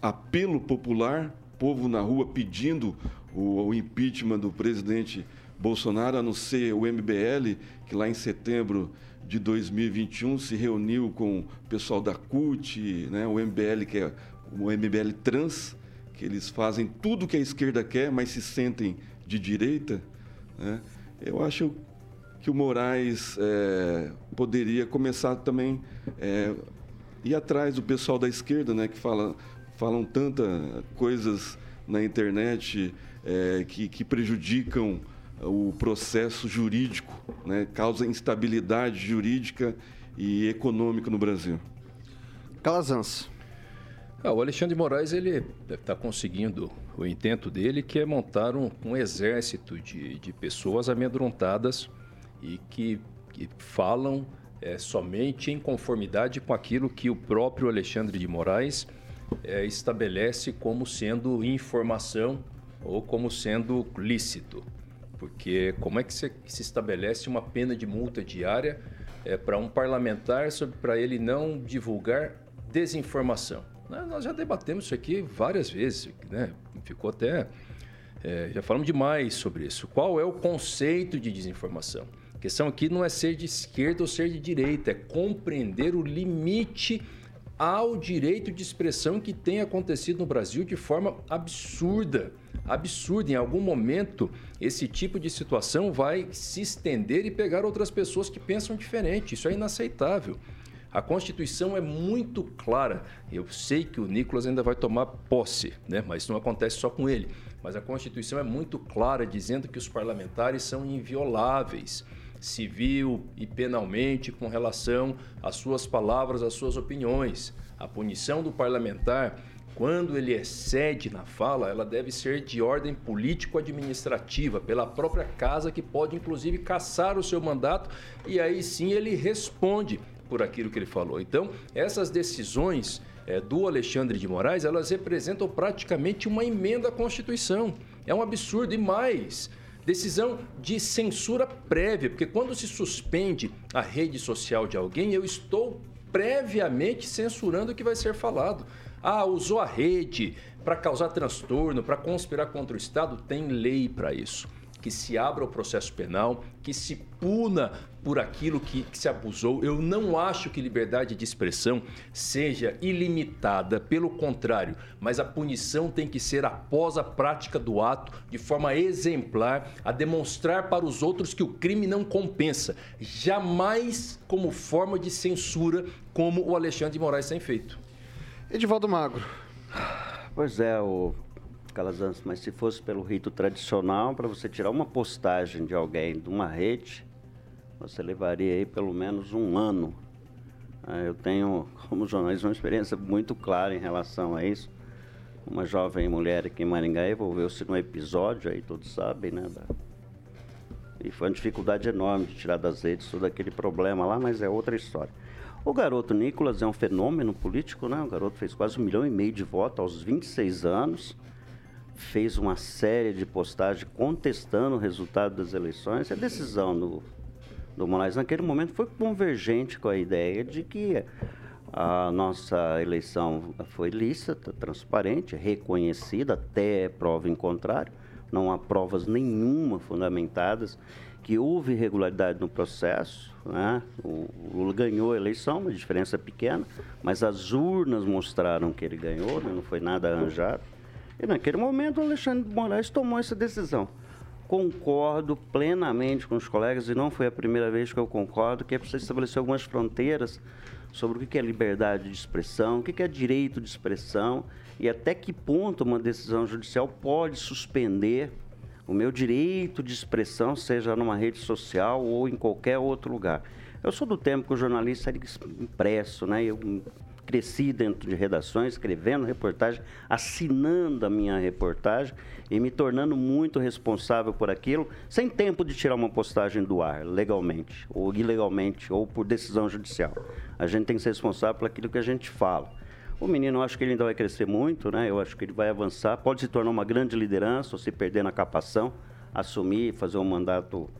apelo popular, povo na rua pedindo o, o impeachment do presidente Bolsonaro, a não ser o MBL, que lá em setembro de 2021 se reuniu com o pessoal da CUT, né, o MBL, que é o MBL trans, que eles fazem tudo que a esquerda quer, mas se sentem de direita. Né? Eu acho que o Moraes é, poderia começar também é, ir atrás do pessoal da esquerda, né, que fala, falam tantas coisas na internet é, que, que prejudicam o processo jurídico, né, causa instabilidade jurídica e econômica no Brasil. Calazans. Ah, o Alexandre de Moraes ele está conseguindo o intento dele, que é montar um, um exército de, de pessoas amedrontadas e que, que falam é, somente em conformidade com aquilo que o próprio Alexandre de Moraes é, estabelece como sendo informação ou como sendo lícito. Porque como é que se, se estabelece uma pena de multa diária é, para um parlamentar para ele não divulgar desinformação? Né, nós já debatemos isso aqui várias vezes, né? ficou até. É, já falamos demais sobre isso. Qual é o conceito de desinformação? A questão aqui não é ser de esquerda ou ser de direita, é compreender o limite ao direito de expressão que tem acontecido no Brasil de forma absurda absurdo. Em algum momento, esse tipo de situação vai se estender e pegar outras pessoas que pensam diferente. Isso é inaceitável. A Constituição é muito clara. Eu sei que o Nicolas ainda vai tomar posse, né? mas isso não acontece só com ele. Mas a Constituição é muito clara, dizendo que os parlamentares são invioláveis, civil e penalmente, com relação às suas palavras, às suas opiniões. A punição do parlamentar quando ele excede na fala, ela deve ser de ordem político-administrativa, pela própria casa, que pode inclusive caçar o seu mandato, e aí sim ele responde por aquilo que ele falou. Então, essas decisões é, do Alexandre de Moraes, elas representam praticamente uma emenda à Constituição. É um absurdo. E mais, decisão de censura prévia, porque quando se suspende a rede social de alguém, eu estou previamente censurando o que vai ser falado. Ah, usou a rede para causar transtorno, para conspirar contra o Estado, tem lei para isso que se abra o processo penal, que se puna por aquilo que, que, se abusou. Eu não acho que liberdade de expressão seja ilimitada, pelo contrário, mas a punição tem que ser após a prática do ato, de forma exemplar, a demonstrar para os outros que o crime não compensa, jamais como forma de censura, como o Alexandre de Moraes tem feito. Edivaldo Magro. Pois é, o Mas se fosse pelo rito tradicional, para você tirar uma postagem de alguém de uma rede, você levaria aí pelo menos um ano. É, eu tenho, como jornalista, uma experiência muito clara em relação a isso. Uma jovem mulher aqui em Maringá envolveu-se num episódio, aí todos sabem, né? Da... E foi uma dificuldade enorme de tirar das redes todo aquele problema lá, mas é outra história. O garoto Nicolas é um fenômeno político, né? O garoto fez quase um milhão e meio de votos aos 26 anos fez uma série de postagens contestando o resultado das eleições. A decisão do, do Moraes naquele momento foi convergente com a ideia de que a nossa eleição foi lícita, transparente, reconhecida, até prova em contrário. Não há provas nenhuma fundamentadas que houve irregularidade no processo. Né? O Lula ganhou a eleição, uma diferença pequena, mas as urnas mostraram que ele ganhou, né? não foi nada arranjado. E naquele momento o Alexandre de Moraes tomou essa decisão. Concordo plenamente com os colegas, e não foi a primeira vez que eu concordo, que é preciso estabelecer algumas fronteiras sobre o que é liberdade de expressão, o que é direito de expressão e até que ponto uma decisão judicial pode suspender o meu direito de expressão, seja numa rede social ou em qualquer outro lugar. Eu sou do tempo que o jornalista era impresso, né? Eu cresci dentro de redações, escrevendo reportagem, assinando a minha reportagem e me tornando muito responsável por aquilo, sem tempo de tirar uma postagem do ar, legalmente, ou ilegalmente, ou por decisão judicial. A gente tem que ser responsável por aquilo que a gente fala. O menino, eu acho que ele ainda vai crescer muito, né? Eu acho que ele vai avançar, pode se tornar uma grande liderança, ou se perder na capação, assumir, fazer um mandato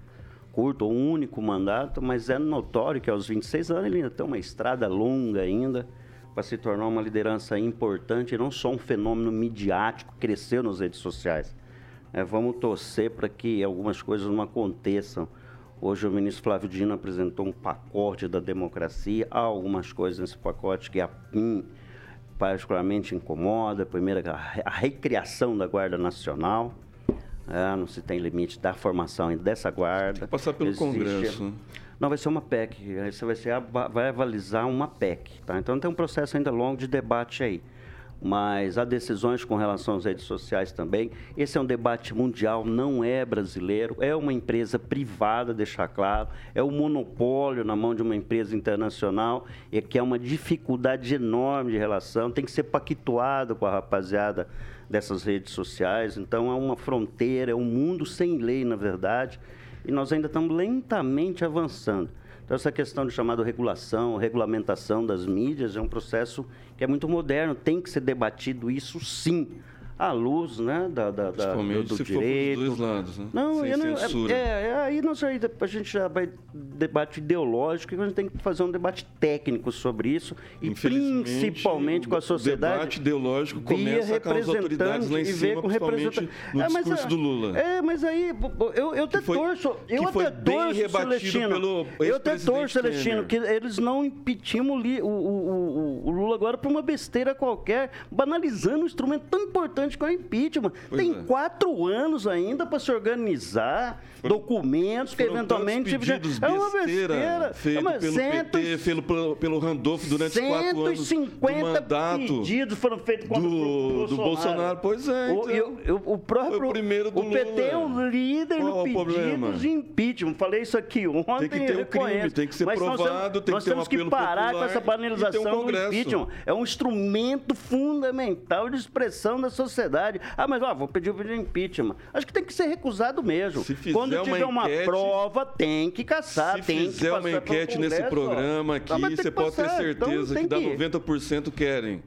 curto, ou um único mandato, mas é notório que aos 26 anos ele ainda tem uma estrada longa ainda para se tornar uma liderança importante não só um fenômeno midiático que cresceu nas redes sociais. É, vamos torcer para que algumas coisas não aconteçam. Hoje o ministro Flávio Dino apresentou um pacote da democracia. Há algumas coisas nesse pacote que a mim particularmente incomoda. Primeiro, a recriação da Guarda Nacional. É, não se tem limite da formação dessa guarda. Passar pelo Existe... Congresso. Não, vai ser uma PEC. Você vai, ser, vai avalizar uma PEC. Tá? Então tem um processo ainda longo de debate aí. Mas há decisões com relação às redes sociais também. Esse é um debate mundial, não é brasileiro. É uma empresa privada, deixar claro. É um monopólio na mão de uma empresa internacional, e que é uma dificuldade enorme de relação. Tem que ser pactuado com a rapaziada dessas redes sociais. Então é uma fronteira, é um mundo sem lei, na verdade e nós ainda estamos lentamente avançando. Então, essa questão de chamada regulação, regulamentação das mídias é um processo que é muito moderno, tem que ser debatido isso sim à luz né, da, da, da do, do direito. For dois lados, né? Não, Sem não censura. É, é, aí nós, a gente já vai debate ideológico, a gente tem que fazer um debate técnico sobre isso e principalmente com a sociedade. O debate ideológico começa com as autoridades lá em cima, principalmente no é, mas, discurso do Lula. É, mas aí eu, eu até foi, torço, eu até torço, Celestino, eu até torço, Celestino, que eles não impetimos o, o, o, o Lula agora por uma besteira qualquer, banalizando um instrumento tão importante com a impeachment. Pois Tem é. quatro anos ainda para se organizar, foram, documentos que eventualmente. Pedidos, é uma besteira. Feito é pelo cento, PT, pelo, pelo, pelo Randolph durante quatro anos. 150 mandato pedidos foram feitos contra do, o Bolsonaro. Do Bolsonaro, pois é. Então, o, eu, o próprio. o primeiro do o PT é o líder Qual no pedido de impeachment. Falei isso aqui ontem. Tem que ter um crime, tem que ser Mas provado, tem que ter um Nós temos que parar com essa banalização um do impeachment. É um instrumento fundamental de expressão da sociedade sociedade. Ah, mas ó, vou pedir o pedido de impeachment. Acho que tem que ser recusado mesmo. Quando tiver uma, enquete, uma, prova, tem que caçar, se tem que fizer uma enquete nesse programa aqui, você pode ter certeza então, que, que dá 90% querem.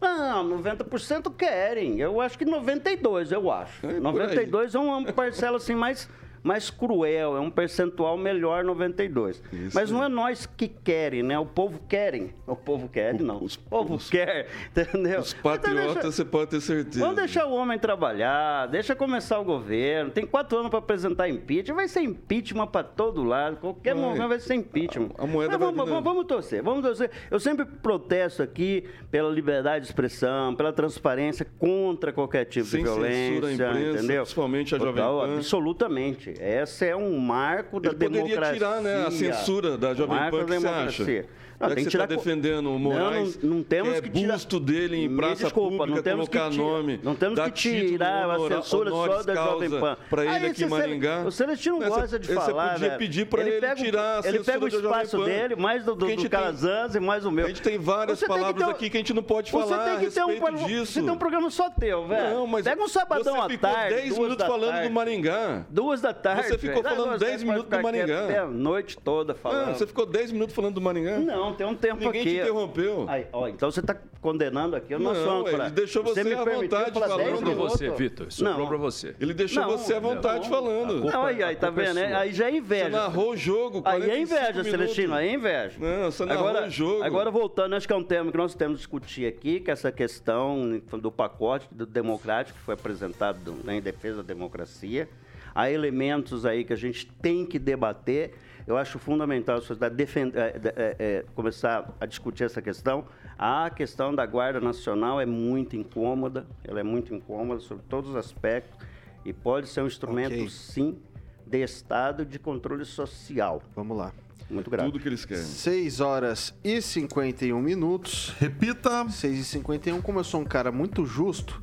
Não, 90% querem. Eu acho que 92, eu acho. É 92 é uma parcela assim mais mais cruel, é um percentual melhor 92. Isso Mas não é nós que querem, né? O povo querem. O povo quer, não. os- o povo os- quer, entendeu? Os Então patriotas, deixa- você pode ter certeza. Vamos deixar o homem trabalhar, deixa começar o governo. Tem quatro anos para apresentar impeachment. Vai ser impeachment para todo lado. Qualquer Vai. momento vai ser impeachment. A moeda Mas vai vamos, vamos, vamos torcer, vamos torcer. Eu sempre protesto aqui pela liberdade de expressão, pela transparência contra qualquer tipo Sem de violência, censura à imprensa, entendeu? principalmente a Jovem Pan. Absolutamente. Essa é um marco da Ele poderia democracia. tirar né, a censura da Jovem Pan, da que você acha? Não, Já tem que que você está defendendo o Moraes, Não, não, temos que que, é tirar... busto dele em praça desculpa, pública, não temos colocar que ti- nome, Não temos que tirar a censura só da Jovem Pan. pra ele Aí aqui em você- Maringá. O Celestino gosta de você falar, podia velho. pedir pra ele tirar a Ele censura pega o espaço dele, mais do, do, do Calazans e mais o meu. A gente tem várias Você palavras aqui que a gente não pode Você falar tem que a ter um, respeito pro- disso. Você tem um programa só teu, velho. Não, mas Pega um sabadão você à ficou tarde, 10 duas minutos da falando do Maringá. Duas da tarde. Você ficou falando Não, 10 você minutos do Maringá. até a noite toda falando. Ah, você ficou 10 minutos falando do Maringá? Não, tem um tempo Ninguém aqui. te interrompeu. Aí, ó, então você está condenando aqui. Eu não, Não, sou âncora. ele deixou você me à vontade falar falando. 10 Sobrou você? Vitor. Sobrou Não. pra você. Ele deixou Não, você à vontade não. falando. A Não, aí, aí, tá culpa é vendo? né? sua. Aí já é Você inveja. narrou o jogo, Aí 45 é inveja, minutos. Celestino, aí é inveja. Não, você narrou agora, o jogo. Agora, voltando, acho que é um tema que nós temos que discutir aqui, que é essa questão do pacote do democrático que foi apresentado né, em defesa da democracia. Há elementos aí que a gente tem que debater. Eu acho fundamental a sociedade eh, eh, começar a discutir essa questão. A questão da Guarda Nacional é muito incômoda, ela é muito incômoda sobre todos os aspectos e pode ser um instrumento, Ok. sim, de Estado de controle social. Vamos lá. Muito grave. Tudo que eles querem. 6 horas e 51 minutos. Repita. 6 e 51, como eu sou um cara muito justo,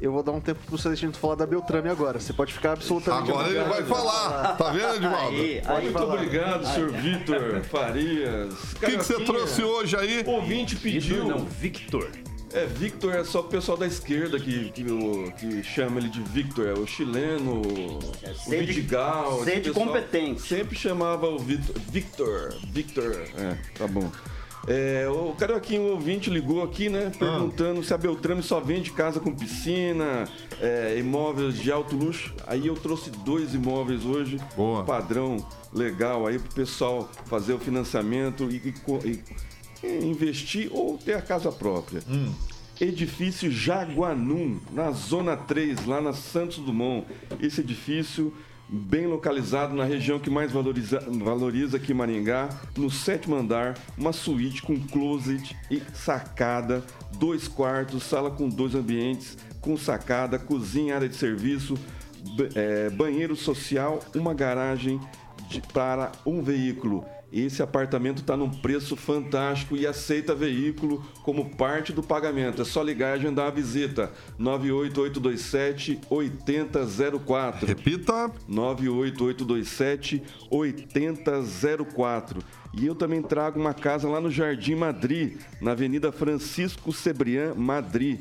eu vou dar um tempo pro Celestino falar da Beltrame agora. Você pode ficar absolutamente Agora ele vai falar. Tá vendo, Edvaldo? Aí, O aí, Muito obrigado, senhor Vitor Farias. que, que você trouxe hoje aí? O ouvinte pediu. Não, Victor. É, Victor é só o pessoal da esquerda que, que, o- que chama ele de Victor. É o chileno, o sede- Vidigal. sede competente. Sempre chamava o Vitor. Victor. Victor. É, tá bom. É, o Carioquinho, o ouvinte, ligou aqui, né? Perguntando se a Beltrame só vende casa com piscina, é, imóveis de alto luxo. Aí eu trouxe dois imóveis hoje. Boa. Padrão legal aí pro pessoal fazer o financiamento e, e e- e investir ou ter a casa própria. Edifício Jaguanum, na Zona 3, lá na Santos Dumont. Esse edifício bem localizado na região que mais valoriza, valoriza aqui Maringá, no sétimo andar, uma suíte com closet e sacada, dois quartos, sala com dois ambientes, com sacada, cozinha, área de serviço, eh, banheiro social, uma garagem de- para um veículo. Esse apartamento está num preço fantástico e aceita veículo como parte do pagamento. É só ligar e agendar a visita. 98827 8004. Repita. 98827 8004. E eu também trago uma casa lá no Jardim Madrid, na Avenida Francisco Cebrián, Madrid.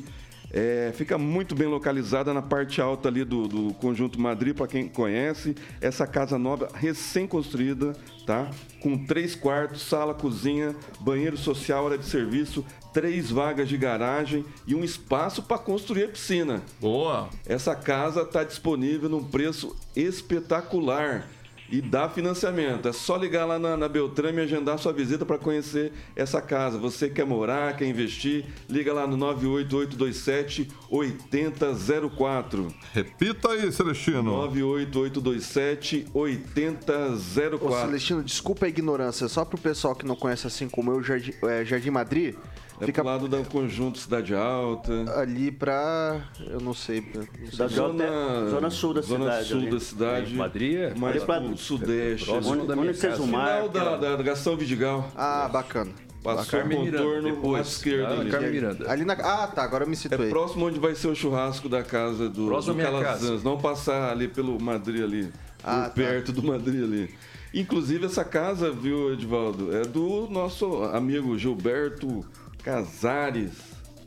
É, fica muito bem localizada na parte alta ali do, do Conjunto Madrid, para quem conhece. Essa casa nova, recém-construída, tá? Com três quartos, sala, cozinha, banheiro social, área de serviço, três vagas de garagem e um espaço para construir a piscina. Boa. Essa casa está disponível num preço espetacular e dá financiamento. É só ligar lá na, na Beltrame e agendar sua visita para conhecer essa casa. Você quer morar, quer investir, liga lá no 98827 8004. Repita aí, Celestino. 98827 Ô, 8004. Celestino, desculpa a ignorância. Só pro pessoal que não conhece assim como eu, Jardim, é, Jardim Madrid, É fica pro lado do conjunto Cidade Alta. ali pra. Eu não sei. Cidade Alta é zona sul da zona cidade, sul ali. da cidade. Madrid é mais ali pra- pro sudeste. próximo ali. da Onde casa. Sesumar, Final da, da, da Gastão Vidigal. Ah, bacana. Passou o contorno depois. à esquerda Ah, ali. Carmen Miranda. Ali na... Ah, tá. Agora eu me É situei. próximo onde vai ser o churrasco da casa do, Próximo do Calazans. casa. Não passar ali pelo Madrid ali. Ah, por tá. perto do Madrid ali. Inclusive essa casa, viu, Edvaldo, é do nosso amigo Gilberto Casares,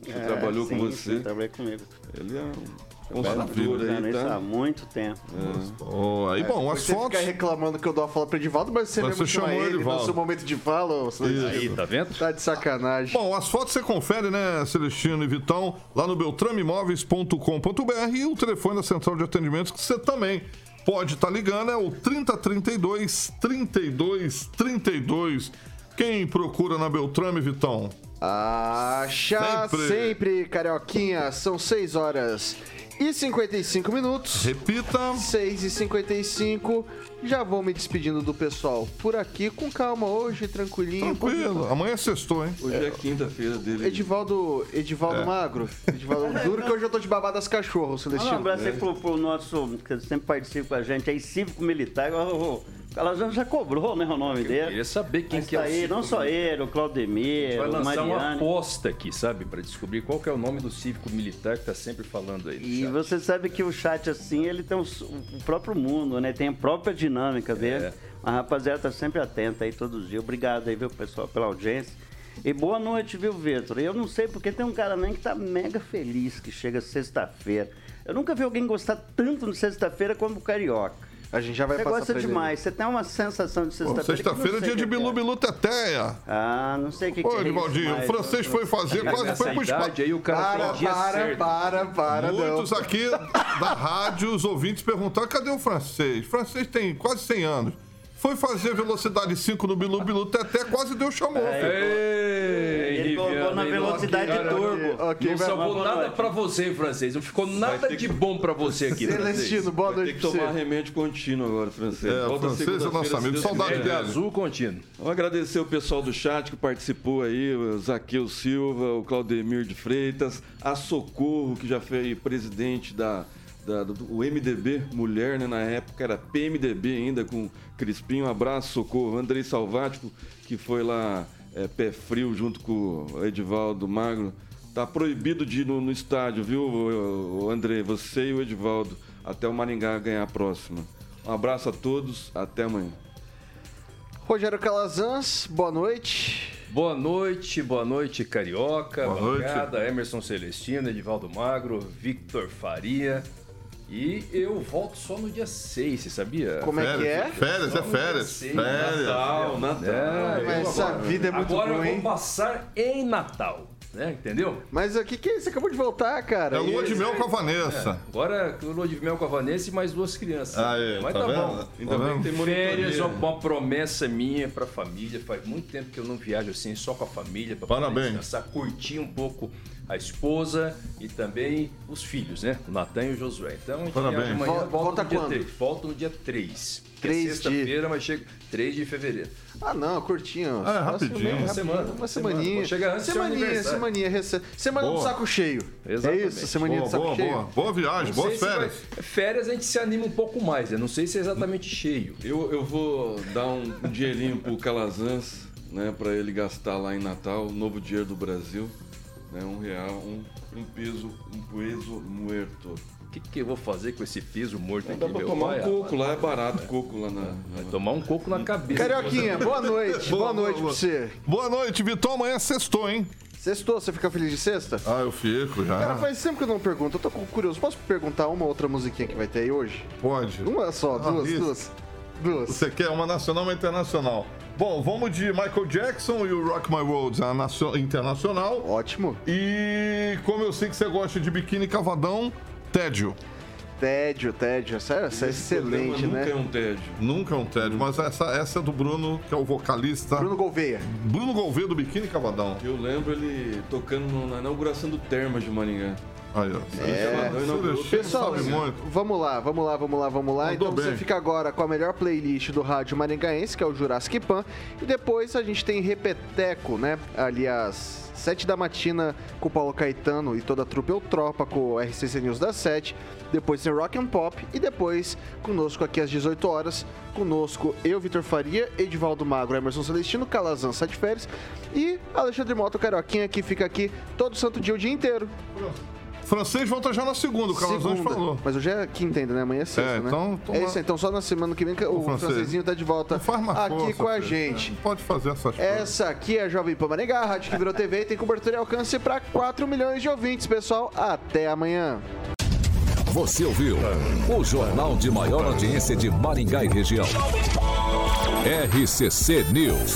que É, trabalhou sim, com você. sim, trabalhei comigo. Ele é um consultor aí, isso há tá? muito tempo. Boa. E bom, as Você fotos. fica reclamando que eu dou a fala pro Edivaldo, mas você Mas mesmo você chama chamou ele Edivaldo. no seu momento de fala. Celestino. Aí, tá vendo? Tá de sacanagem. Bom, as fotos você confere, né, Celestino e Vitão, lá no beltrameimóveis.com.br e o telefone da central de atendimentos que você também pode estar ligando, é o 3032 3232. Quem procura na Beltrame, Vitão? Acha sempre. sempre, Carioquinha. São 6 horas e 55 minutos. Repita. 6 e 55. Já vou me despedindo do pessoal por aqui, com calma hoje, tranquilinho. Tranquilo. Amanhã é sextou, hein? Hoje é quinta-feira dele. Edivaldo, Edivaldo é. Magro. Edivaldo Duro, que hoje eu tô de babá das cachorros, Celestino. Um abraço aí pro, pro nosso, que sempre participa com a gente aí, cívico militar. Oh, oh, ela já, já cobrou, né, o nome dele. Eu queria saber quem Mas que é tá o aí, Não só ele, o Claudemir, Vai o lançar Mariano. uma aposta aqui, sabe? Pra descobrir qual é o nome do cívico militar que tá sempre falando aí. E chat. você sabe que o chat, assim, ele tem o, próprio mundo, né? Tem a própria dinâmica dele. É. A rapaziada tá sempre atenta aí todos os dias. Obrigado aí, viu, pessoal, pela audiência. E boa noite, viu, Vitor? Eu não sei porque tem um cara nem que tá mega feliz que chega sexta-feira. Eu nunca vi alguém gostar tanto de sexta-feira como o Carioca. A gente já vai Você passar gosta pra ele. demais, você tem uma sensação de Pô, sexta-feira. que Sexta-feira é dia de que. Bilu Bilu Teteia. Ah, não sei o que, que Ô, é isso, Edivaldinho, o francês foi fazer, quase foi pro espaço. aí o cara Para, para, para, para, Muitos não. aqui da rádio, os ouvintes perguntaram: cadê o francês? O francês tem quase 100 anos. Foi fazer velocidade 5 no Bilu Bilu Teté, quase deu chamou. filho. Ei, Ele colocou na velocidade cara, turbo. Ok, Não salvou nada pra você, francês. Não ficou nada de bom pra você aqui. Celestino, boa noite que pra tomar remédio contínuo agora, francês. É, francês é nosso amigo. Saudade dele. É azul contínuo. Vamos agradecer o pessoal do chat que participou aí, o Zaqueu Silva, o Claudemir de Freitas, a Socorro, que já foi presidente da, da- do do MDB Mulher, né? Na época era PMDB ainda, com Crispim. Um abraço, Socorro. Andrei Salvático, que foi lá é, pé frio junto com o Edivaldo Magro. Tá proibido de ir no, no estádio, viu, o, o André? Você e o Edivaldo, até o Maringá ganhar a próxima. Um abraço a todos, até amanhã. Rogério Calazans, boa noite. Boa noite, boa noite, Carioca, Boa noite. Emerson Celestino, Edivaldo Magro, Victor Faria. E eu volto só no dia 6, você sabia? Como é que é? Férias, é férias. seis, Férias. Natal, Natal. É, Mas essa agora- vida é muito Agora boa, eu vou passar em Natal, né? Entendeu? Mas o que que é? Você acabou de voltar, cara. É lua de mel com a Vanessa. Agora eu lua de mel com a Vanessa e mais duas crianças. Aí, Mas tá tá, bom. Ainda Tá bem que tem Férias, monitoria. uma, uma promessa minha pra família. Faz muito tempo que eu não viajo assim, só com a família. Pra Parabéns. descansar, curtir um pouco a esposa e também os filhos, né? O Natan e o Josué. Então a gente Parabéns. viaja amanhã, Vol- volta, volta no dia quando? 3. Volta no dia 3. Que é Três de- sexta-feira, mas chega 3 de fevereiro. Ah, não, curtinho. Ah, rapidinho. Uma semana. Uma Semana. semaninha. Chega antes do semaninha, semaninha. rece- Semana do Boa. saco cheio. Exatamente. É isso, semaninha Boa, do saco boa, cheio. boa. Boa viagem, Não boas férias. vai- Férias a gente se anima um pouco mais, né? Não sei se é exatamente cheio. Eu, eu vou dar um dinheirinho pro Calazans, né, para ele gastar lá em Natal, novo dinheiro do Brasil, né, um real, um, um peso, um peso muerto. O que, que eu vou fazer com esse peso morto aqui, Dá pra meu tomar pai? um coco lá, é barato coco lá na. Vai na- tomar um coco na cabeça. Carioquinha, boa noite. boa, Boa, noite boa, pra você. Boa noite, Vitão. Amanhã é sextou, hein? Sextou, você fica feliz de sexta? Ah, eu fico já. Cara, faz tempo que eu não pergunto. Eu tô curioso. Posso perguntar uma outra musiquinha que vai ter aí hoje? Pode. Uma só, Ah, duas, isso. duas. Duas. Você quer uma nacional ou uma internacional? Bom, vamos de Michael Jackson e o Rock My World, internacional. Ótimo. E como eu sei que você gosta de biquíni cavadão, tédio. Tédio, tédio. Sério, isso é excelente, nunca né? é um tédio. Nunca é um tédio, mas essa, essa é do Bruno, que é o vocalista. Bruno Gouveia. Bruno Gouveia do Biquíni Cavadão. Eu lembro ele tocando na inauguração do Termas de Maringá. Aí, ó. É. Pessoal, sabe muito. vamos lá, vamos lá, vamos lá, vamos lá. Mandou então você bem. fica agora com a melhor playlist do rádio maringaense, que é o Jurassic Pan. E depois a gente tem Repeteco, né? Ali às 7 da matina com o Paulo Caetano e toda a trupe ou tropa com o RCC News das 7. Depois tem Rock and Pop e depois conosco aqui às 18 horas, conosco eu, Vitor Faria, Edivaldo Magro, Emerson Celestino, Calazan Sete Férias e Alexandre Moto Carioquinha que fica aqui todo santo dia o dia inteiro. Francês volta já na segunda, o Calazans Segunda. falou. Mas hoje é quinta ainda, né? Amanhã é sexta, É, né? então, toma- É isso aí. Então só na semana que vem que o francês. francesinho tá de volta aqui força, com a gente. Não pode fazer essas coisas. Essa aqui é a Jovem Pan Maringá, a rádio que virou TV e tem cobertura e alcance para 4 milhões de ouvintes, pessoal. Até amanhã. Você ouviu o jornal de maior audiência de Maringá e região. RCC News.